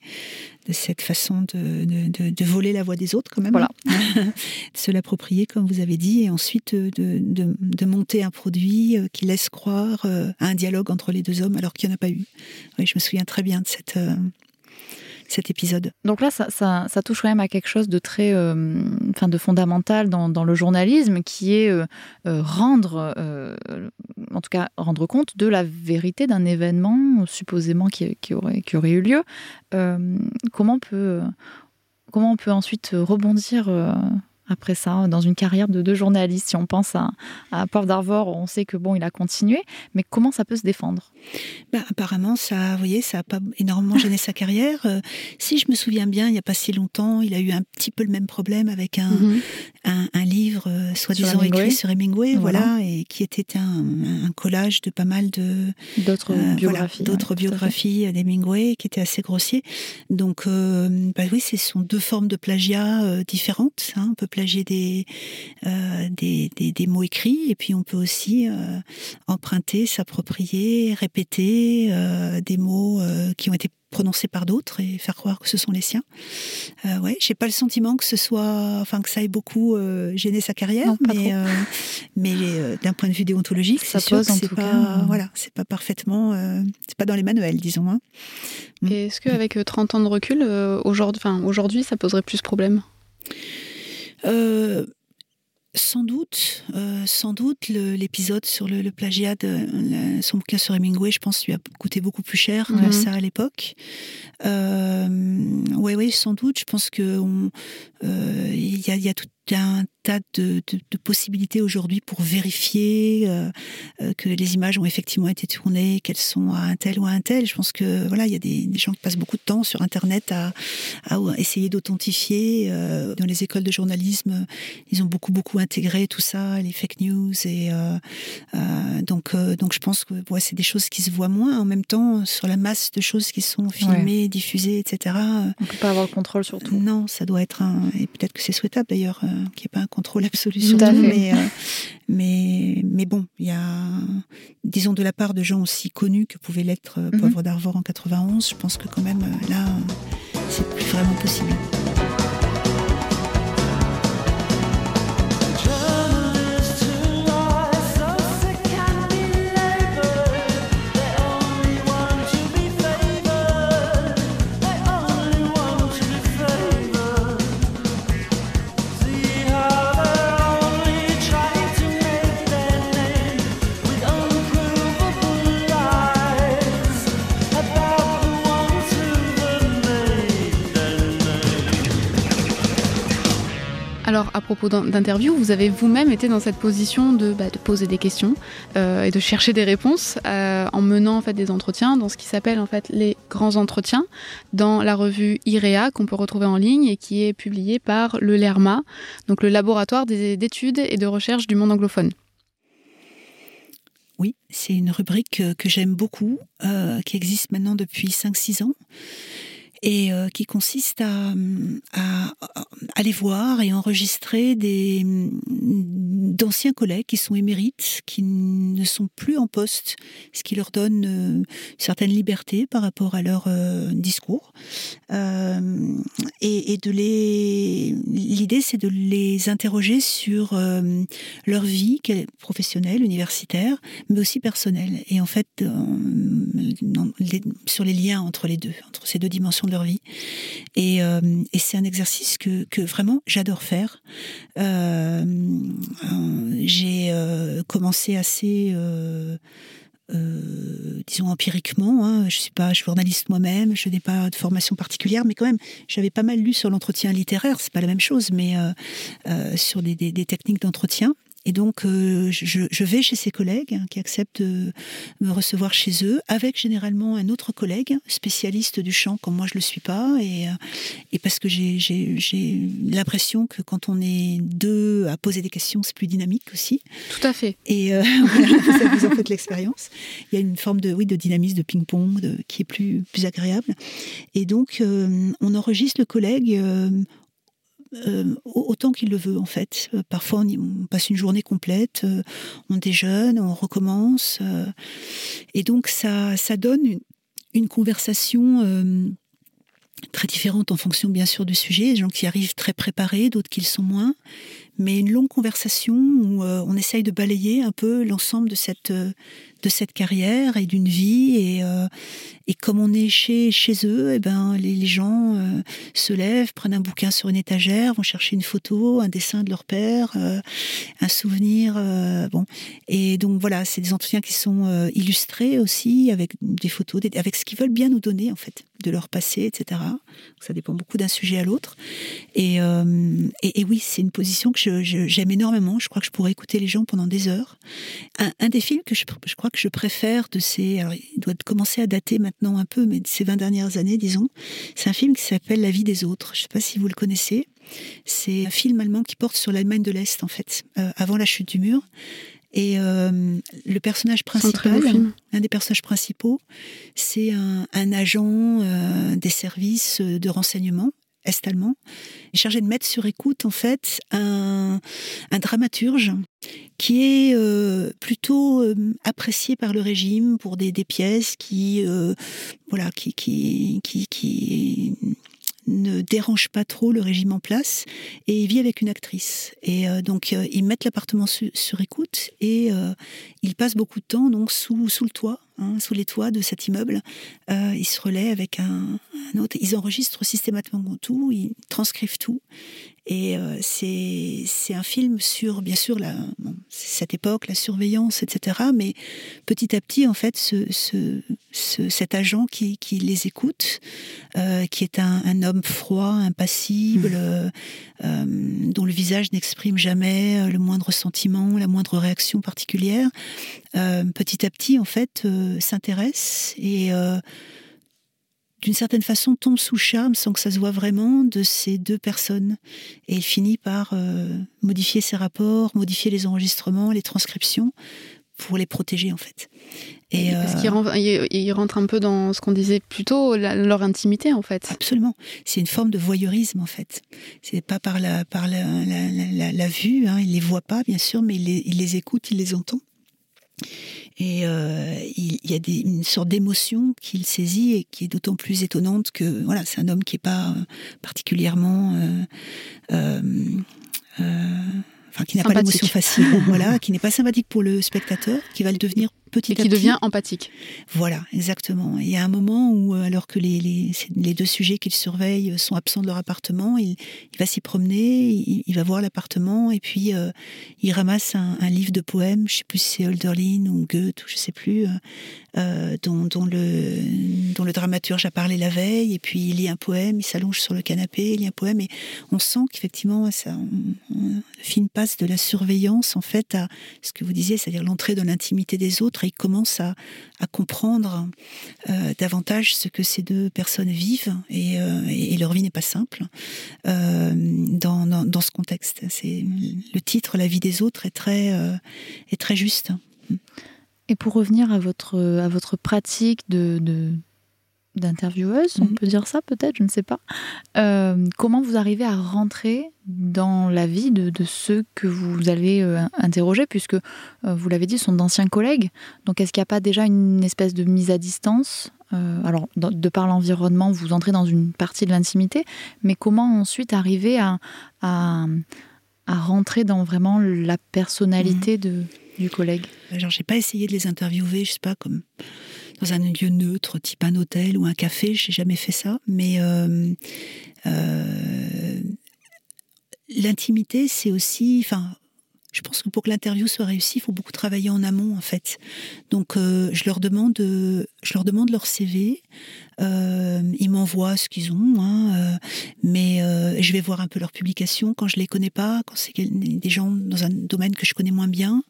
Speaker 3: de cette façon de, de, voler la voix des autres quand même,
Speaker 2: voilà.
Speaker 3: de se l'approprier comme vous avez dit, et ensuite de, monter un produit euh, qui laisse croire euh, à un dialogue entre les deux hommes alors qu'il n'y en a pas eu. Oui, je me souviens très bien de cette, cet épisode.
Speaker 2: Donc là, ça, touche quand même à quelque chose de très, euh, enfin, de fondamental dans, le journalisme, qui est euh, euh, rendre, en tout cas, rendre compte de la vérité d'un événement supposément qui, aurait, eu lieu. comment peut, comment on peut ensuite rebondir après ça, dans une carrière de deux journalistes. Si on pense à, à Port d'Arvor, on sait que bon, il a continué, mais comment ça peut se défendre?
Speaker 3: Bah, Apparemment, ça, vous voyez, ça n'a pas énormément gêné sa carrière. Euh, si je me souviens bien, il n'y a pas si longtemps, il a eu un petit peu le même problème avec un, mhm. un, livre euh, soi-disant écrit sur Hemingway, voilà. et qui était un, un, collage de pas mal de
Speaker 2: d'autres euh, biographies,
Speaker 3: d'autres biographies d'Hemingway, qui était assez grossier. Donc, bah oui, ce sont deux formes de plagiat différentes. Hein. Euh, des, des, des, mots écrits et puis on peut aussi euh, emprunter, s'approprier, répéter euh, des mots qui ont été prononcés par d'autres et faire croire que ce sont les siens. Ouais, j'ai pas le sentiment que ce soit, enfin que ça ait beaucoup gêné sa carrière, mais mais d'un point de vue déontologique, c'est sûr que c'est pas, voilà, c'est pas parfaitement, c'est pas dans les manuels, disons. Hein.
Speaker 1: Mm. Est-ce qu'avec 30 ans de recul, aujourd'hui, aujourd'hui, ça poserait plus de problèmes
Speaker 3: euh, sans doute, euh, sans doute, l'épisode sur le, plagiat de son bouquin sur Hemingway, je pense, lui a coûté beaucoup plus cher que mhm. ça à l'époque. Euh, oui, oui, sans doute. Je pense que il y, a, y a un tas de, possibilités aujourd'hui pour vérifier euh, euh, que les images ont effectivement été tournées, qu'elles sont à un tel ou à un tel. Je pense que voilà, il y a des, gens qui passent beaucoup de temps sur Internet à, essayer d'authentifier. Euh, dans les écoles de journalisme, ils ont beaucoup beaucoup intégré tout ça, les fake news et donc donc je pense que ouais, c'est des choses qui se voient moins. En même temps, sur la masse de choses qui sont filmées, diffusées, etc.
Speaker 2: On peut pas avoir le contrôle sur tout.
Speaker 3: Non, ça doit être un et peut-être que c'est souhaitable d'ailleurs qu'il n'y ait pas un contrôle absolu sur tout, mais, euh, mais, mais bon, il y a, disons, de la part de gens aussi connus que pouvait l'être euh, mhm. Pauvre d'Arvor en 91, je pense que quand même, euh, là, c'est plus vraiment possible.
Speaker 1: Propos d'interview, vous avez vous-même été dans cette position de, bah, poser des questions euh, et de chercher des réponses euh, en menant en fait des entretiens dans ce qui s'appelle en fait les grands entretiens dans la revue IREA qu'on peut retrouver en ligne et qui est publiée par le LERMA, donc le laboratoire d'études et de recherche du monde anglophone.
Speaker 3: Oui, c'est une rubrique que j'aime beaucoup, euh, qui existe maintenant depuis 5-6 ans et euh, qui consiste à, à, aller voir et enregistrer des d'anciens collègues qui sont émérites, qui ne sont plus en poste, ce qui leur donne euh, une certaine liberté par rapport à leur euh, discours. et, et, de les l'idée c'est de les interroger sur leur vie professionnelle, universitaire, mais aussi personnelle. Et en fait, sur les liens entre les deux, entre ces deux dimensions leur vie. Et, euh, c'est un exercice que, vraiment j'adore faire. Euh, j'ai euh, commencé assez... disons empiriquement. Hein. Je suis pas journaliste moi-même, je n'ai pas de formation particulière, mais quand même, j'avais pas mal lu sur l'entretien littéraire. C'est pas la même chose, mais sur des techniques d'entretien. Et donc, euh, je, vais chez ces collègues hein, qui acceptent de me recevoir chez eux, avec généralement un autre collègue spécialiste du chant, comme moi je le suis pas, et, euh, et parce que j'ai l'impression que quand on est deux à poser des questions, c'est plus dynamique aussi.
Speaker 1: Tout à fait.
Speaker 3: Et euh, voilà, ça vous en fait l'expérience. Il y a une forme de, oui, de dynamisme, de ping-pong, qui est plus, plus agréable. Et donc, on enregistre le collègue euh, autant qu'il le veut en fait. Euh, parfois on, passe une journée complète, euh, on déjeune, on recommence, et donc ça, ça donne une, une conversation très différente en fonction bien sûr du sujet. Des gens qui arrivent très préparés, d'autres qui le sont moins, mais une longue conversation où on essaye de balayer un peu l'ensemble de cette de cette carrière et d'une vie. Et, euh, et comme on est chez, chez eux, et eh ben, les, gens euh, se lèvent, prennent un bouquin sur une étagère, vont chercher une photo, un dessin de leur père, euh, un souvenir. bon. Et donc voilà, c'est des entretiens qui sont illustrés aussi avec des photos, avec ce qu'ils veulent bien nous donner en fait de leur passé, etc. Ça dépend beaucoup d'un sujet à l'autre. Et, et, oui, c'est une position que j'aime énormément. Je crois que je pourrais écouter les gens pendant des heures. Un, un des films que je, je crois que je préfère de ces. Alors, il doit commencer à dater maintenant un peu, mais de ces 20 dernières années, disons. C'est un film qui s'appelle La vie des autres. Je ne sais pas si vous le connaissez. C'est un film allemand qui porte sur l'Allemagne de l'Est, en fait, euh, avant la chute du mur. Et euh, le personnage principal, un des personnages principaux, c'est un, agent euh, des services de renseignement est-allemand, est chargé de mettre sur écoute en fait un, dramaturge qui est euh, plutôt euh, apprécié par le régime pour des, pièces qui euh, voilà qui qui, qui, qui ne dérange pas trop le régime en place et il vit avec une actrice. Et donc ils mettent l'appartement sur écoute et euh, ils passent beaucoup de temps donc sous, sous le toit, hein, sous les toits de cet immeuble. ils se relaient avec un, autre. Ils enregistrent systématiquement tout, ils transcrivent tout. Et c'est un film sur, bien sûr, la, cette époque, la surveillance, etc. Mais petit à petit, en fait, ce, ce, cet agent qui, qui les écoute, qui est un, un homme froid, impassible, mmh. euh, euh, dont le visage n'exprime jamais euh, le moindre sentiment, la moindre réaction particulière, petit à petit, en fait, s'intéresse et d'une certaine façon tombe sous charme sans que ça se voit vraiment de ces deux personnes. Et il finit par modifier ses rapports, modifier les enregistrements, les transcriptions pour les protéger en fait.
Speaker 1: Et Est-ce qu'il euh, il rentre un peu dans ce qu'on disait plus tôt, leur intimité en fait
Speaker 3: Absolument. C'est une forme de voyeurisme en fait. C'est pas par la, par la, la, vue, hein. il les voit pas bien sûr, mais il les, il les écoute, il les entend. Et euh, il, y a des, une sorte d'émotion qu'il saisit et qui est d'autant plus étonnante que voilà, c'est un homme qui est pas particulièrement euh, enfin qui n'a pas l'émotion facile, voilà, qui n'est pas sympathique pour le spectateur, qui va le devenir petit
Speaker 1: et qui devient empathique.
Speaker 3: Voilà, exactement. il y a un moment où, euh, alors que les, les, les deux sujets qu'il surveille sont absents de leur appartement, il, il va s'y promener, il, va voir l'appartement et puis euh, il ramasse un, un, livre de poèmes, je sais plus si c'est Hölderlin ou Goethe ou je sais plus, euh, dont, dont, le, dont le dramaturge a parlé la veille, et puis il lit un poème, il s'allonge sur le canapé, il lit un poème, et on sent qu'effectivement, ça, le film passe de la surveillance, en fait, à ce que vous disiez, c'est-à-dire l'entrée dans l'intimité des autres, et il commence à, comprendre euh, davantage ce que ces deux personnes vivent, et, euh, leur vie n'est pas simple euh, dans, ce contexte? C'est le titre, La vie des autres, est très, juste.
Speaker 2: Et pour revenir à votre pratique de, d'intervieweuse, on mhm. peut dire ça peut-être, je ne sais pas. Euh, comment vous arrivez à rentrer dans la vie de, ceux que vous allez euh, interroger, puisque euh, vous l'avez dit, sont d'anciens collègues. Donc est-ce qu'il n'y a pas déjà une espèce de mise à distance Alors, de, par l'environnement, vous entrez dans une partie de l'intimité, mais comment ensuite arriver à, à, rentrer dans vraiment la personnalité mhm. de du collègue?
Speaker 3: Genre, j'ai pas essayé de les interviewer, je sais pas, comme dans un lieu neutre, type un hôtel ou un café, j'ai jamais fait ça, mais euh, euh, l'intimité, c'est aussi, je pense que pour que l'interview soit réussie, il faut beaucoup travailler en amont en fait. Donc euh, je leur demande, je leur demande leur CV, euh, ils m'envoient ce qu'ils ont, hein, euh, mais euh, je vais voir un peu leurs publications quand je les connais pas, quand c'est des gens dans un domaine que je connais moins bien.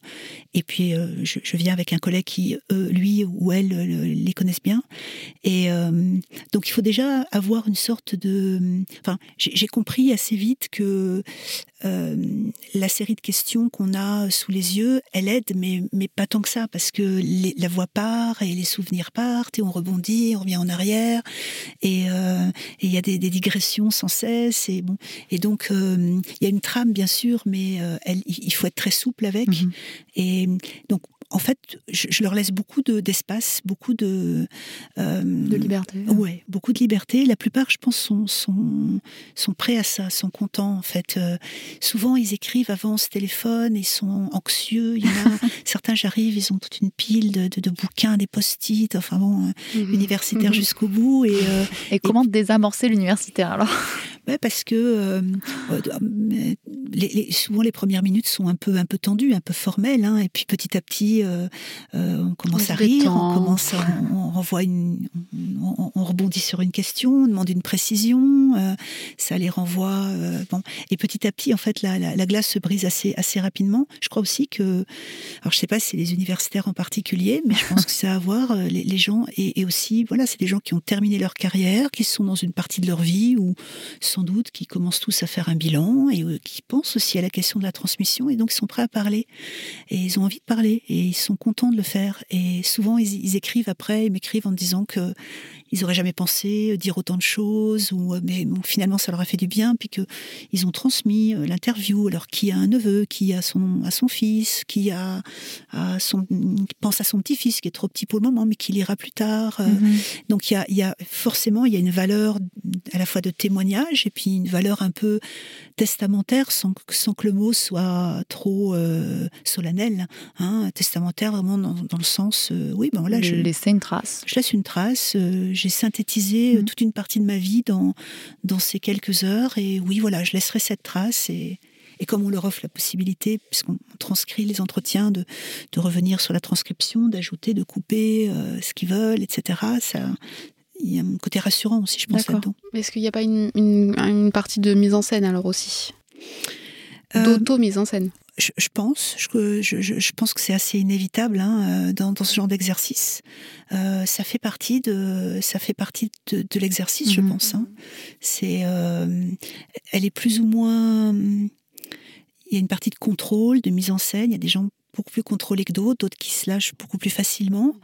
Speaker 3: Et puis je, je, viens avec un collègue qui, lui ou elle, les connaissent bien. Et donc il faut déjà avoir une sorte de. Enfin, j'ai compris assez vite que la série de questions qu'on a sous les yeux, elle aide, mais, mais pas tant que ça, parce que les, la voix part et les souvenirs partent et on rebondit, on revient en arrière euh, et il y a des, digressions sans cesse et bon et donc euh, il y a une trame bien sûr mais euh, elle, il faut être très souple avec mhm. et donc en fait, je, leur laisse beaucoup d'espace, beaucoup de
Speaker 2: de liberté.
Speaker 3: Ouais, beaucoup de liberté. La plupart, je pense, sont sont, sont prêts à ça, sont contents. En fait, souvent ils écrivent avant ce téléphone, ils sont anxieux. Il y en a certains, j'arrive, ils ont toute une pile de, de, bouquins, des post-it, enfin bon, universitaires mhm. jusqu'au bout. Et,
Speaker 2: et comment désamorcer l'universitaire alors?
Speaker 3: Parce que euh, euh, les, souvent les premières minutes sont un peu un peu tendues, un peu formelles, hein, et puis petit à petit euh, on commence à rire, on commence, on, renvoie une, on, rebondit sur une question, on demande une précision, ça les renvoie, bon, et petit à petit en fait la, la, glace se brise assez assez rapidement. Je crois aussi que, alors je sais pas si c'est les universitaires en particulier, mais je pense que ça a à voir les, les gens et, et aussi voilà c'est des gens qui ont terminé leur carrière, qui sont dans une partie de leur vie ou doute, qui commencent tous à faire un bilan et euh, qui pensent aussi à la question de la transmission et donc ils sont prêts à parler. Et ils ont envie de parler et ils sont contents de le faire. Et souvent ils, écrivent après, ils m'écrivent en disant que ils auraient jamais pensé dire autant de choses ou euh, mais finalement ça leur a fait du bien puis que ils ont transmis euh, l'interview alors qui a un neveu, qui a son à son fils, qui a, son pense à son petit-fils qui est trop petit pour le moment mais qui lira plus tard. Mm-hmm. Donc il y a, y a forcément il y a une valeur à la fois de témoignage et puis une valeur un peu testamentaire sans, sans que le mot soit trop euh, solennel. Hein, testamentaire vraiment dans, dans le sens, euh, oui, ben là,
Speaker 2: je laisser une trace.
Speaker 3: Je laisse une trace. Euh, j'ai synthétisé mmh. toute une partie de ma vie dans dans ces quelques heures et oui, voilà, je laisserai cette trace et et comme on leur offre la possibilité, puisqu'on transcrit les entretiens, de, de, revenir sur la transcription, d'ajouter, de couper ce qu'ils veulent, etc., ça, il y a un côté rassurant aussi, je pense, là-dedans.
Speaker 1: Est-ce qu'il n'y a pas une, une, partie de mise en scène alors aussi? Euh, D'auto-mise en scène
Speaker 3: je, pense, je, je, je, pense que c'est assez inévitable hein, euh, dans, dans, ce genre d'exercice. Euh, ça fait partie de, ça fait partie de, de l'exercice, je mhm. pense. Hein. C'est, euh, elle est plus ou moins. Il y a une partie de contrôle, de mise en scène. Il y a des gens beaucoup plus contrôlés que d'autres, d'autres qui se lâchent beaucoup plus facilement.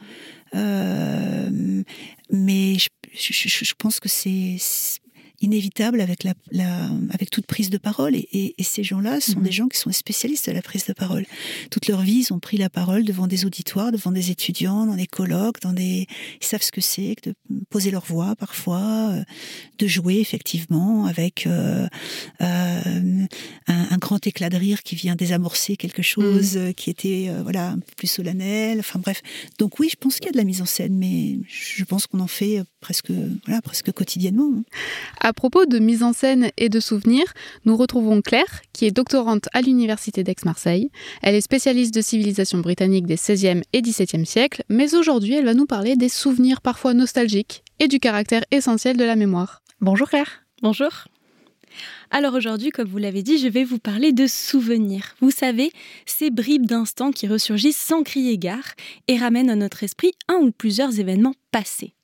Speaker 3: Euh, mais je, je, je, pense que c'est inévitable avec, la, avec toute prise de parole. Et, ces gens-là sont mhm. des gens qui sont spécialistes de la prise de parole. Toute leur vie, ils ont pris la parole devant des auditoires, devant des étudiants, dans des colloques, dans des... ils savent ce que c'est de poser leur voix parfois, euh, de jouer effectivement avec euh, euh, un, grand éclat de rire qui vient désamorcer quelque chose mhm. qui était voilà un peu plus solennel. Enfin bref. Donc oui, je pense qu'il y a de la mise en scène, mais je pense qu'on en fait presque, voilà, presque quotidiennement. Hein.
Speaker 1: À propos de mise en scène et de souvenirs, nous retrouvons Claire, qui est doctorante à l'Université d'Aix-Marseille. Elle est spécialiste de civilisation britannique des 16e et 17e siècles, mais aujourd'hui, elle va nous parler des souvenirs parfois nostalgiques et du caractère essentiel de la mémoire.
Speaker 2: Bonjour Claire.
Speaker 14: Bonjour. Alors aujourd'hui, comme vous l'avez dit, je vais vous parler de souvenirs. Vous savez, ces bribes d'instants qui ressurgissent sans crier gare et ramènent à notre esprit un ou plusieurs événements passés.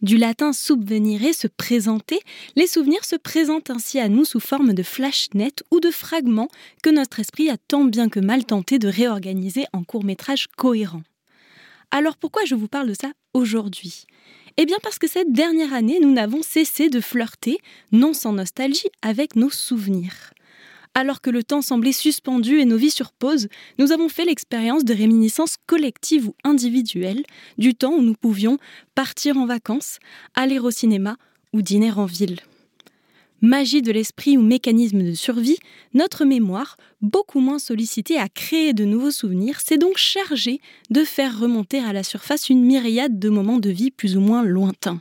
Speaker 14: Du latin subvenire, se présenter, les souvenirs se présentent ainsi à nous sous forme de flash net ou de fragments que notre esprit a tant bien que mal tenté de réorganiser en court-métrage cohérent. Alors pourquoi je vous parle de ça aujourd'hui? Eh bien parce que cette dernière année, nous n'avons cessé de flirter, non sans nostalgie, avec nos souvenirs alors que le temps semblait suspendu et nos vies sur pause, nous avons fait l'expérience de réminiscences collectives ou individuelles, du temps où nous pouvions partir en vacances, aller au cinéma ou dîner en ville. Magie de l'esprit ou mécanisme de survie, notre mémoire, beaucoup moins sollicitée à créer de nouveaux souvenirs, s'est donc chargée de faire remonter à la surface une myriade de moments de vie plus ou moins lointains.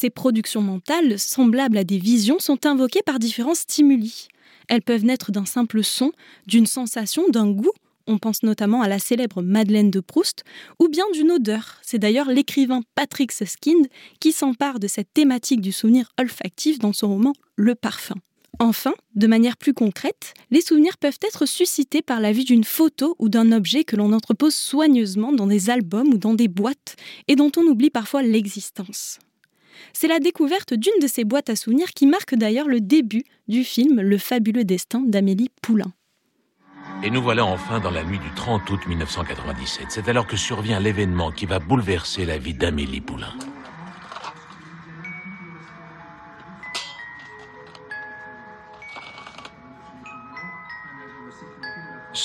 Speaker 14: Ces productions mentales, semblables à des visions, sont invoquées par différents stimuli. Elles peuvent naître d'un simple son, d'une sensation, d'un goût, on pense notamment à la célèbre Madeleine de Proust, ou bien d'une odeur. C'est d'ailleurs l'écrivain Patrick Suskind qui s'empare de cette thématique du souvenir olfactif dans son roman Le Parfum. Enfin, de manière plus concrète, les souvenirs peuvent être suscités par la vue d'une photo ou d'un objet que l'on entrepose soigneusement dans des albums ou dans des boîtes et dont on oublie parfois l'existence. C'est la découverte d'une de ces boîtes à souvenirs qui marque d'ailleurs le début du film Le fabuleux destin d'Amélie Poulain.
Speaker 15: Et nous voilà enfin dans la nuit du 30 août 1997. C'est alors que survient l'événement qui va bouleverser la vie d'Amélie Poulain.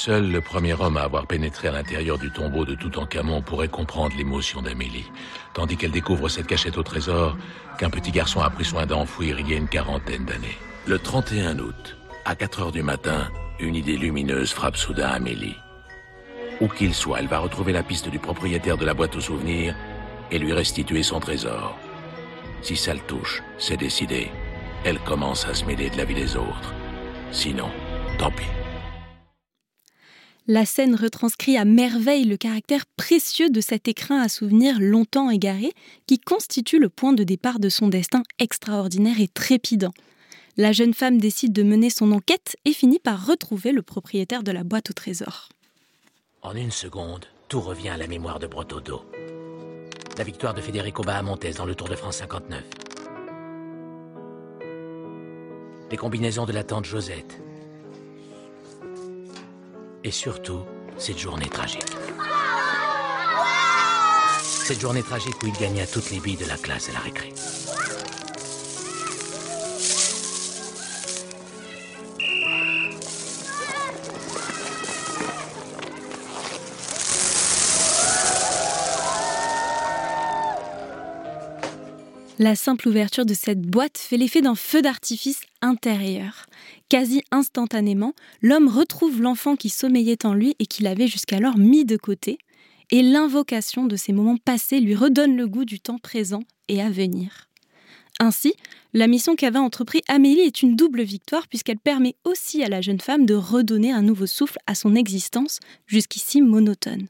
Speaker 15: Seul le premier homme à avoir pénétré à l'intérieur du tombeau de Toutankhamon pourrait comprendre l'émotion d'Amélie, tandis qu'elle découvre cette cachette au trésor qu'un petit garçon a pris soin d'enfouir il y a une quarantaine d'années. Le 31 août, à 4 heures du matin, une idée lumineuse frappe soudain Amélie. Où qu'il soit, elle va retrouver la piste du propriétaire de la boîte aux souvenirs et lui restituer son trésor. Si ça le touche, c'est décidé. Elle commence à se mêler de la vie des autres. Sinon, tant pis.
Speaker 14: La scène retranscrit à merveille le caractère précieux de cet écrin à souvenirs longtemps égaré qui constitue le point de départ de son destin extraordinaire et trépidant. La jeune femme décide de mener son enquête et finit par retrouver le propriétaire de la boîte au trésor.
Speaker 16: En une seconde, tout revient à la mémoire de Brotodo. La victoire de Federico Bahamontes dans le Tour de France 59. Les combinaisons de la tante Josette, et surtout, cette journée tragique. Cette journée tragique où il gagna toutes les billes de la classe à la récré.
Speaker 14: La simple ouverture de cette boîte fait l'effet d'un feu d'artifice intérieur. Quasi instantanément, l'homme retrouve l'enfant qui sommeillait en lui et qu'il avait jusqu'alors mis de côté, et l'invocation de ces moments passés lui redonne le goût du temps présent et à venir. Ainsi, la mission qu'avait entrepris Amélie est une double victoire puisqu'elle permet aussi à la jeune femme de redonner un nouveau souffle à son existence, jusqu'ici monotone.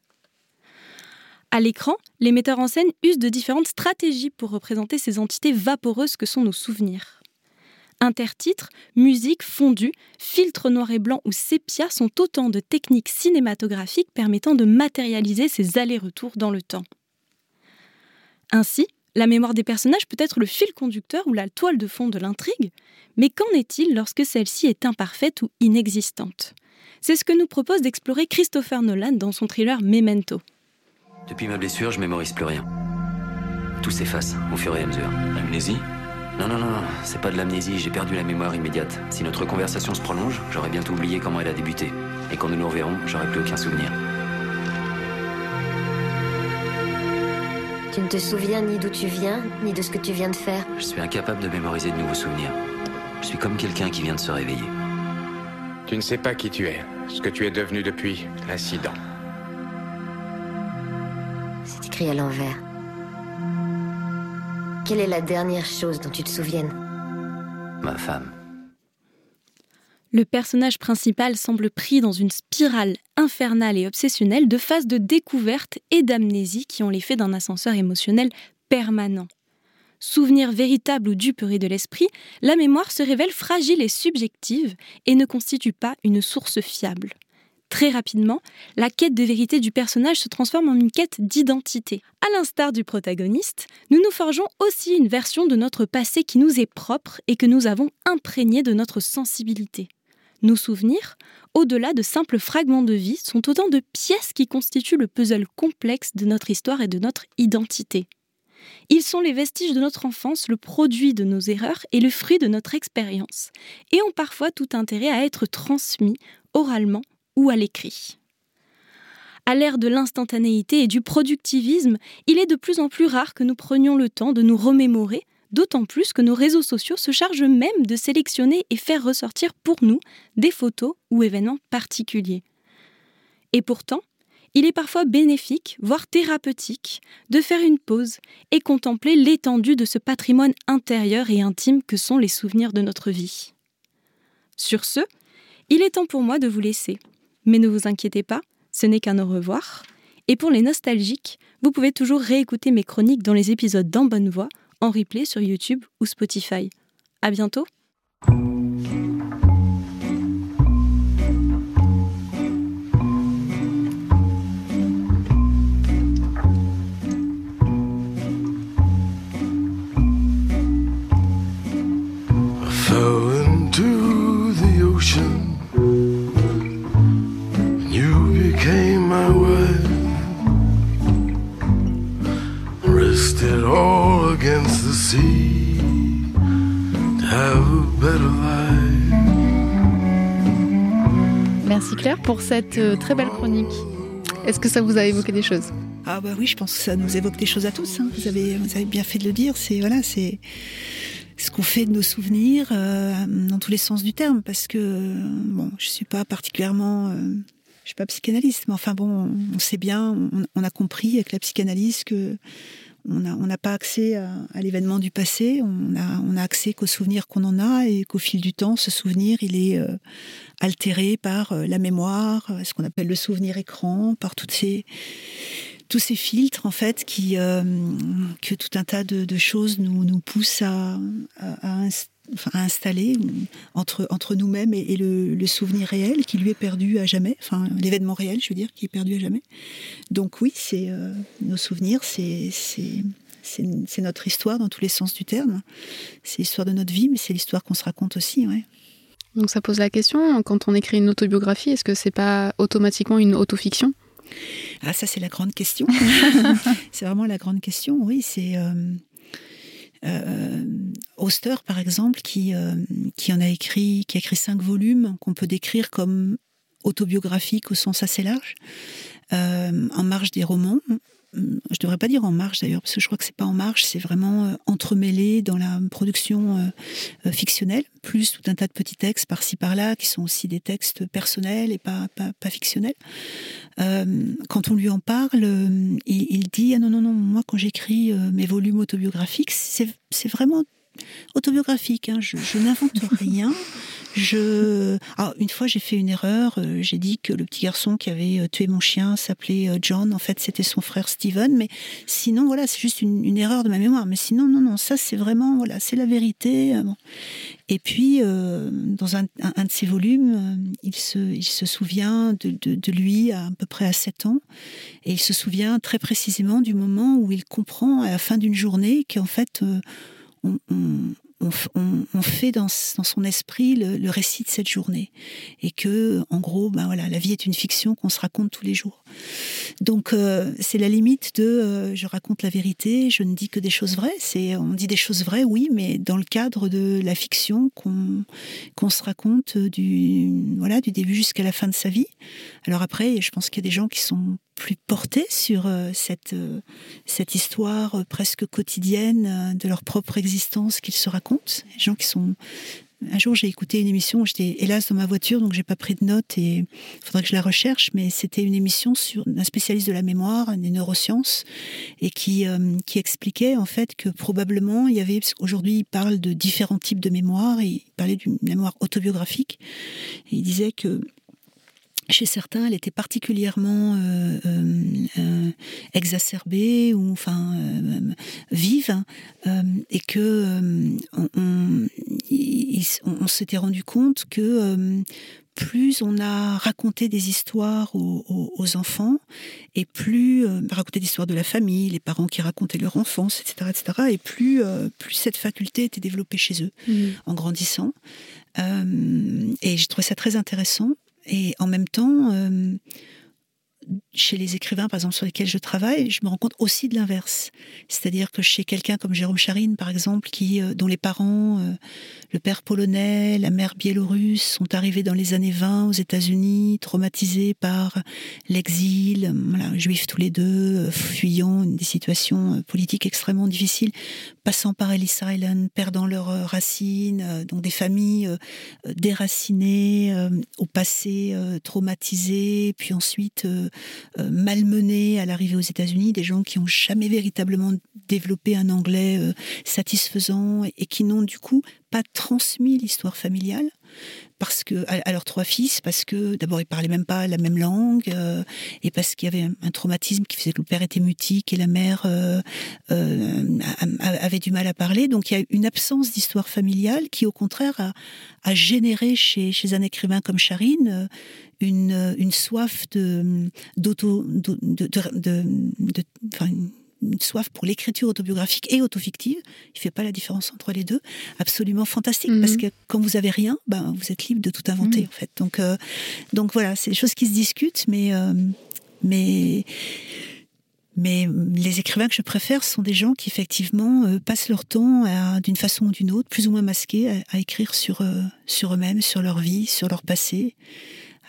Speaker 14: À l'écran, les metteurs en scène usent de différentes stratégies pour représenter ces entités vaporeuses que sont nos souvenirs. Intertitres, musique, fondu, filtre noir et blanc ou sépia sont autant de techniques cinématographiques permettant de matérialiser ces allers-retours dans le temps. Ainsi, la mémoire des personnages peut être le fil conducteur ou la toile de fond de l'intrigue, mais qu'en est-il lorsque celle-ci est imparfaite ou inexistante? C'est ce que nous propose d'explorer Christopher Nolan dans son thriller Memento.
Speaker 17: Depuis ma blessure, je mémorise plus rien. Tout s'efface au fur et à mesure.
Speaker 18: Amnésie?
Speaker 17: Non, non, non, c'est pas de l'amnésie, j'ai perdu la mémoire immédiate. Si notre conversation se prolonge, j'aurai bientôt oublié comment elle a débuté. Et quand nous nous reverrons, j'aurai plus aucun souvenir.
Speaker 18: Tu ne te souviens ni d'où tu viens, ni de ce que tu viens de faire.
Speaker 17: Je suis incapable de mémoriser de nouveaux souvenirs. Je suis comme quelqu'un qui vient de se réveiller.
Speaker 19: Tu ne sais pas qui tu es, ce que tu es devenu depuis l'incident.
Speaker 18: C'est écrit à l'envers. Quelle est la dernière chose dont tu te souviennes
Speaker 17: Ma femme.
Speaker 14: Le personnage principal semble pris dans une spirale infernale et obsessionnelle de phases de découverte et d'amnésie qui ont l'effet d'un ascenseur émotionnel permanent. Souvenir véritable ou duperie de l'esprit, la mémoire se révèle fragile et subjective et ne constitue pas une source fiable. Très rapidement, la quête de vérité du personnage se transforme en une quête d'identité. À l'instar du protagoniste, nous nous forgeons aussi une version de notre passé qui nous est propre et que nous avons imprégné de notre sensibilité. Nos souvenirs, au-delà de simples fragments de vie, sont autant de pièces qui constituent le puzzle complexe de notre histoire et de notre identité. Ils sont les vestiges de notre enfance, le produit de nos erreurs et le fruit de notre expérience, et ont parfois tout intérêt à être transmis oralement ou à l'écrit. À l'ère de l'instantanéité et du productivisme, il est de plus en plus rare que nous prenions le temps de nous remémorer, d'autant plus que nos réseaux sociaux se chargent même de sélectionner et faire ressortir pour nous des photos ou événements particuliers. Et pourtant, il est parfois bénéfique, voire thérapeutique, de faire une pause et contempler l'étendue de ce patrimoine intérieur et intime que sont les souvenirs de notre vie. Sur ce, il est temps pour moi de vous laisser. Mais ne vous inquiétez pas, ce n'est qu'un au revoir. Et pour les nostalgiques, vous pouvez toujours réécouter mes chroniques dans les épisodes d'En Bonne Voix, en replay sur YouTube ou Spotify. À bientôt!
Speaker 1: Merci Claire pour cette euh, très belle chronique. Est-ce que ça vous a évoqué des choses?
Speaker 3: Ah bah oui, je pense que ça nous évoque des choses à tous. Hein. Vous, avez, vous avez bien fait de le dire. C'est voilà, c'est ce qu'on fait de nos souvenirs euh, dans tous les sens du terme. Parce que bon, je suis pas particulièrement euh, je suis pas psychanalyste, mais enfin bon, on sait bien, on, a compris avec la psychanalyse que on n'a pas accès à, l'événement du passé, on a, on a accès qu'aux souvenirs qu'on en a et qu'au fil du temps, ce souvenir, il est euh, altéré par euh, la mémoire, euh, ce qu'on appelle le souvenir écran, par ces, tous ces filtres en fait qui que tout un tas de, choses nous, nous poussent à, à, à, à installer entre, entre nous-mêmes et, le, souvenir réel qui lui est perdu à jamais, enfin l'événement réel, je veux dire, qui est perdu à jamais. Donc oui, c'est euh, nos souvenirs, c'est c'est notre histoire dans tous les sens du terme. C'est l'histoire de notre vie, mais c'est l'histoire qu'on se raconte aussi, ouais.
Speaker 1: Donc ça pose la question, quand on écrit une autobiographie, est-ce que c'est pas automatiquement une autofiction?
Speaker 3: Ah ça c'est la grande question. c'est vraiment la grande question, oui. C'est euh, Auster, par exemple, qui, euh, qui en a écrit, qui écrit cinq volumes qu'on peut décrire comme autobiographiques au sens assez large, euh, en marge des romans. Je devrais pas dire en marge d'ailleurs, parce que je crois que c'est pas en marge, c'est vraiment entremêlé dans la production fictionnelle, plus tout un tas de petits textes par-ci par-là, qui sont aussi des textes personnels et pas, pas, fictionnels. Euh, quand on lui en parle, euh, il, dit ah non non non moi quand j'écris euh, mes volumes autobiographiques c'est vraiment autobiographique. Hein. Je, je n'invente rien. Je, ah, une fois, j'ai fait une erreur. J'ai dit que le petit garçon qui avait tué mon chien s'appelait John. En fait, c'était son frère Steven. Mais sinon, voilà, c'est juste une, une, erreur de ma mémoire. Mais sinon, non, non, ça, c'est vraiment, voilà, c'est la vérité. Bon. Et puis, euh, dans un, de ses volumes, euh, il, se, il se souvient de, lui à, peu près à 7 ans. Et il se souvient très précisément du moment où il comprend à la fin d'une journée qu'en fait, euh, on, fait dans, son esprit le, récit de cette journée. Et que, en gros, ben voilà, la vie est une fiction qu'on se raconte tous les jours. Donc, euh, c'est la limite de euh, je raconte la vérité, je ne dis que des choses vraies. On dit des choses vraies, oui, mais dans le cadre de la fiction qu'on se raconte du, voilà, du début jusqu'à la fin de sa vie. Alors après, je pense qu'il y a des gens qui sont plus portés sur euh, cette, euh, cette histoire euh, presque quotidienne de leur propre existence qu'ils se racontent. Des gens qui sont un jour, j'ai écouté une émission, j'étais hélas dans ma voiture, donc j'ai pas pris de notes et il faudrait que je la recherche, mais c'était une émission sur un spécialiste de la mémoire, des neurosciences, et qui, qui expliquait en fait que probablement il y avait, aujourd'hui il parle de différents types de mémoire, il parlait d'une mémoire autobiographique, et il disait que chez certains, elle était particulièrement euh, euh, euh, exacerbée ou enfin vive, et que on, s'était rendu compte que plus on a raconté des histoires aux, enfants, et plus raconté des histoires de la famille, les parents qui racontaient leur enfance, etc., etc., et plus plus cette faculté était développée chez eux mmh. en grandissant. et j'ai trouvé ça très intéressant. Et en même temps, euh, chez les écrivains, par exemple, sur lesquels je travaille, je me rends compte aussi de l'inverse. C'est-à-dire que chez quelqu'un comme Jérôme Charine, par exemple, qui, euh, dont les parents, euh, le père polonais, la mère biélorusse, sont arrivés dans les années 20 aux États-Unis, traumatisés par l'exil, juifs tous les deux, fuyant des situations politiques extrêmement difficiles, passant par Ellis Island, perdant leurs racines, donc des familles déracinées, au passé traumatisées, puis ensuite euh, malmenés à l'arrivée aux États-Unis, des gens qui n'ont jamais véritablement développé un anglais euh, satisfaisant et qui n'ont du coup pas transmis l'histoire familiale parce que à, leurs trois fils, parce que d'abord ils parlaient même pas la même langue, euh, et parce qu'il y avait un, traumatisme qui faisait que le père était mutique et la mère euh, euh, avait du mal à parler. Donc il y a une absence d'histoire familiale qui, au contraire, a, généré chez, un écrivain comme Charine une, soif d'auto de, une soif pour l'écriture autobiographique et autofictive. Il fait pas la différence entre les deux. Absolument fantastique parce mhm. que quand vous avez rien, ben vous êtes libre de tout inventer mhm. en fait. Donc euh, donc voilà, c'est des choses qui se discutent, mais euh, mais mais les écrivains que je préfère sont des gens qui effectivement euh, passent leur temps d'une façon ou d'une autre, plus ou moins masqués, à, écrire sur sur eux-mêmes, sur leur vie, sur leur passé,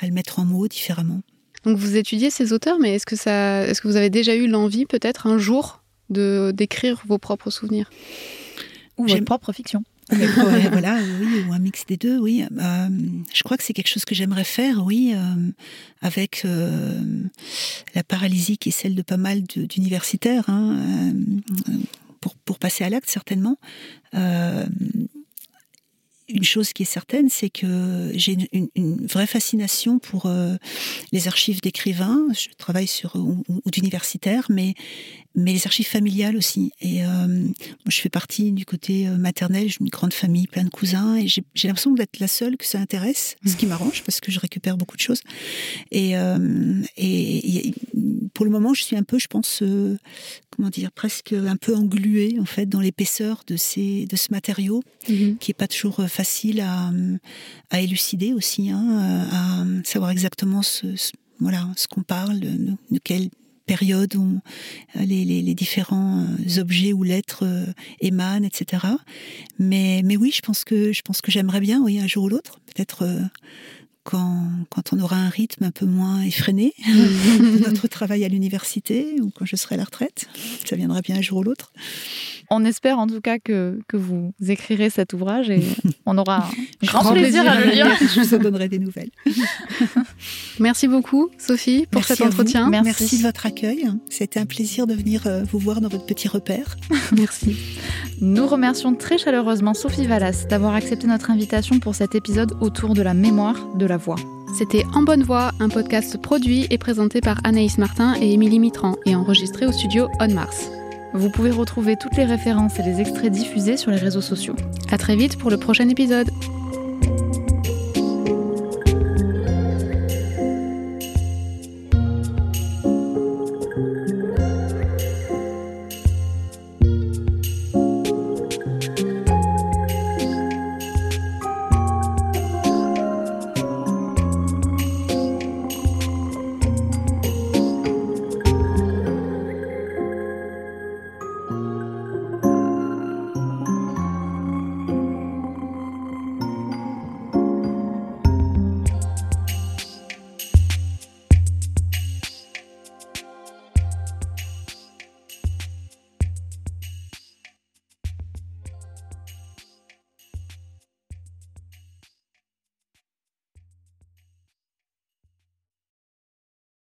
Speaker 3: à le mettre en mots différemment.
Speaker 1: Donc vous étudiez ces auteurs, mais est-ce que, ça, est-ce que vous avez déjà eu l'envie peut-être un jour de, d'écrire vos propres souvenirs?
Speaker 2: Ou votre propre fiction
Speaker 3: voilà, oui, ou un mix des deux, oui. Euh, je crois que c'est quelque chose que j'aimerais faire, oui, euh, avec euh, la paralysie qui est celle de pas mal d'universitaires, hein, pour, pour, passer à l'acte certainement une chose qui est certaine, c'est que j'ai une, vraie fascination pour euh, les archives d'écrivains. Je travaille sur ou, d'universitaires, mais mais les archives familiales aussi. Et euh, moi, je fais partie du côté euh, maternel. J'ai une grande famille, plein de cousins, et j'ai l'impression d'être la seule que ça intéresse, ce qui m'arrange parce que je récupère beaucoup de choses. Et, et, pour le moment, je suis un peu, je pense, comment dire, presque un peu engluée en fait dans l'épaisseur de ces de ce matériau mhm. qui est pas toujours facile à, à élucider aussi, hein, à savoir exactement ce, voilà ce qu'on parle, de, quelle période on, les, les, les, différents euh, objets ou lettres euh, émanent, etc. Mais, mais oui, je pense que je pense que j'aimerais bien, oui, un jour ou l'autre, peut-être euh, quand, quand, on aura un rythme un peu moins effréné de notre travail à l'université ou quand je serai à la retraite. Ça viendra bien un jour ou l'autre.
Speaker 2: On espère en tout cas que, que vous écrirez cet ouvrage et on aura un grand plaisir à le lire.
Speaker 3: Je vous donnerai des nouvelles.
Speaker 1: Merci beaucoup, Sophie, pour cet entretien.
Speaker 3: Merci. Merci. de votre accueil. C'était un plaisir de venir euh, vous voir dans votre petit repère.
Speaker 1: Merci.
Speaker 2: Nous remercions très chaleureusement Sophie Vallas d'avoir accepté notre invitation pour cet épisode autour de la mémoire de la voix.
Speaker 1: C'était En Bonne Voix, un podcast produit et présenté par Anaïs Martin et Émilie Mitran et enregistré au studio On Mars.
Speaker 2: Vous pouvez retrouver toutes les références et les extraits diffusés sur les réseaux sociaux.
Speaker 1: À très vite pour le prochain épisode.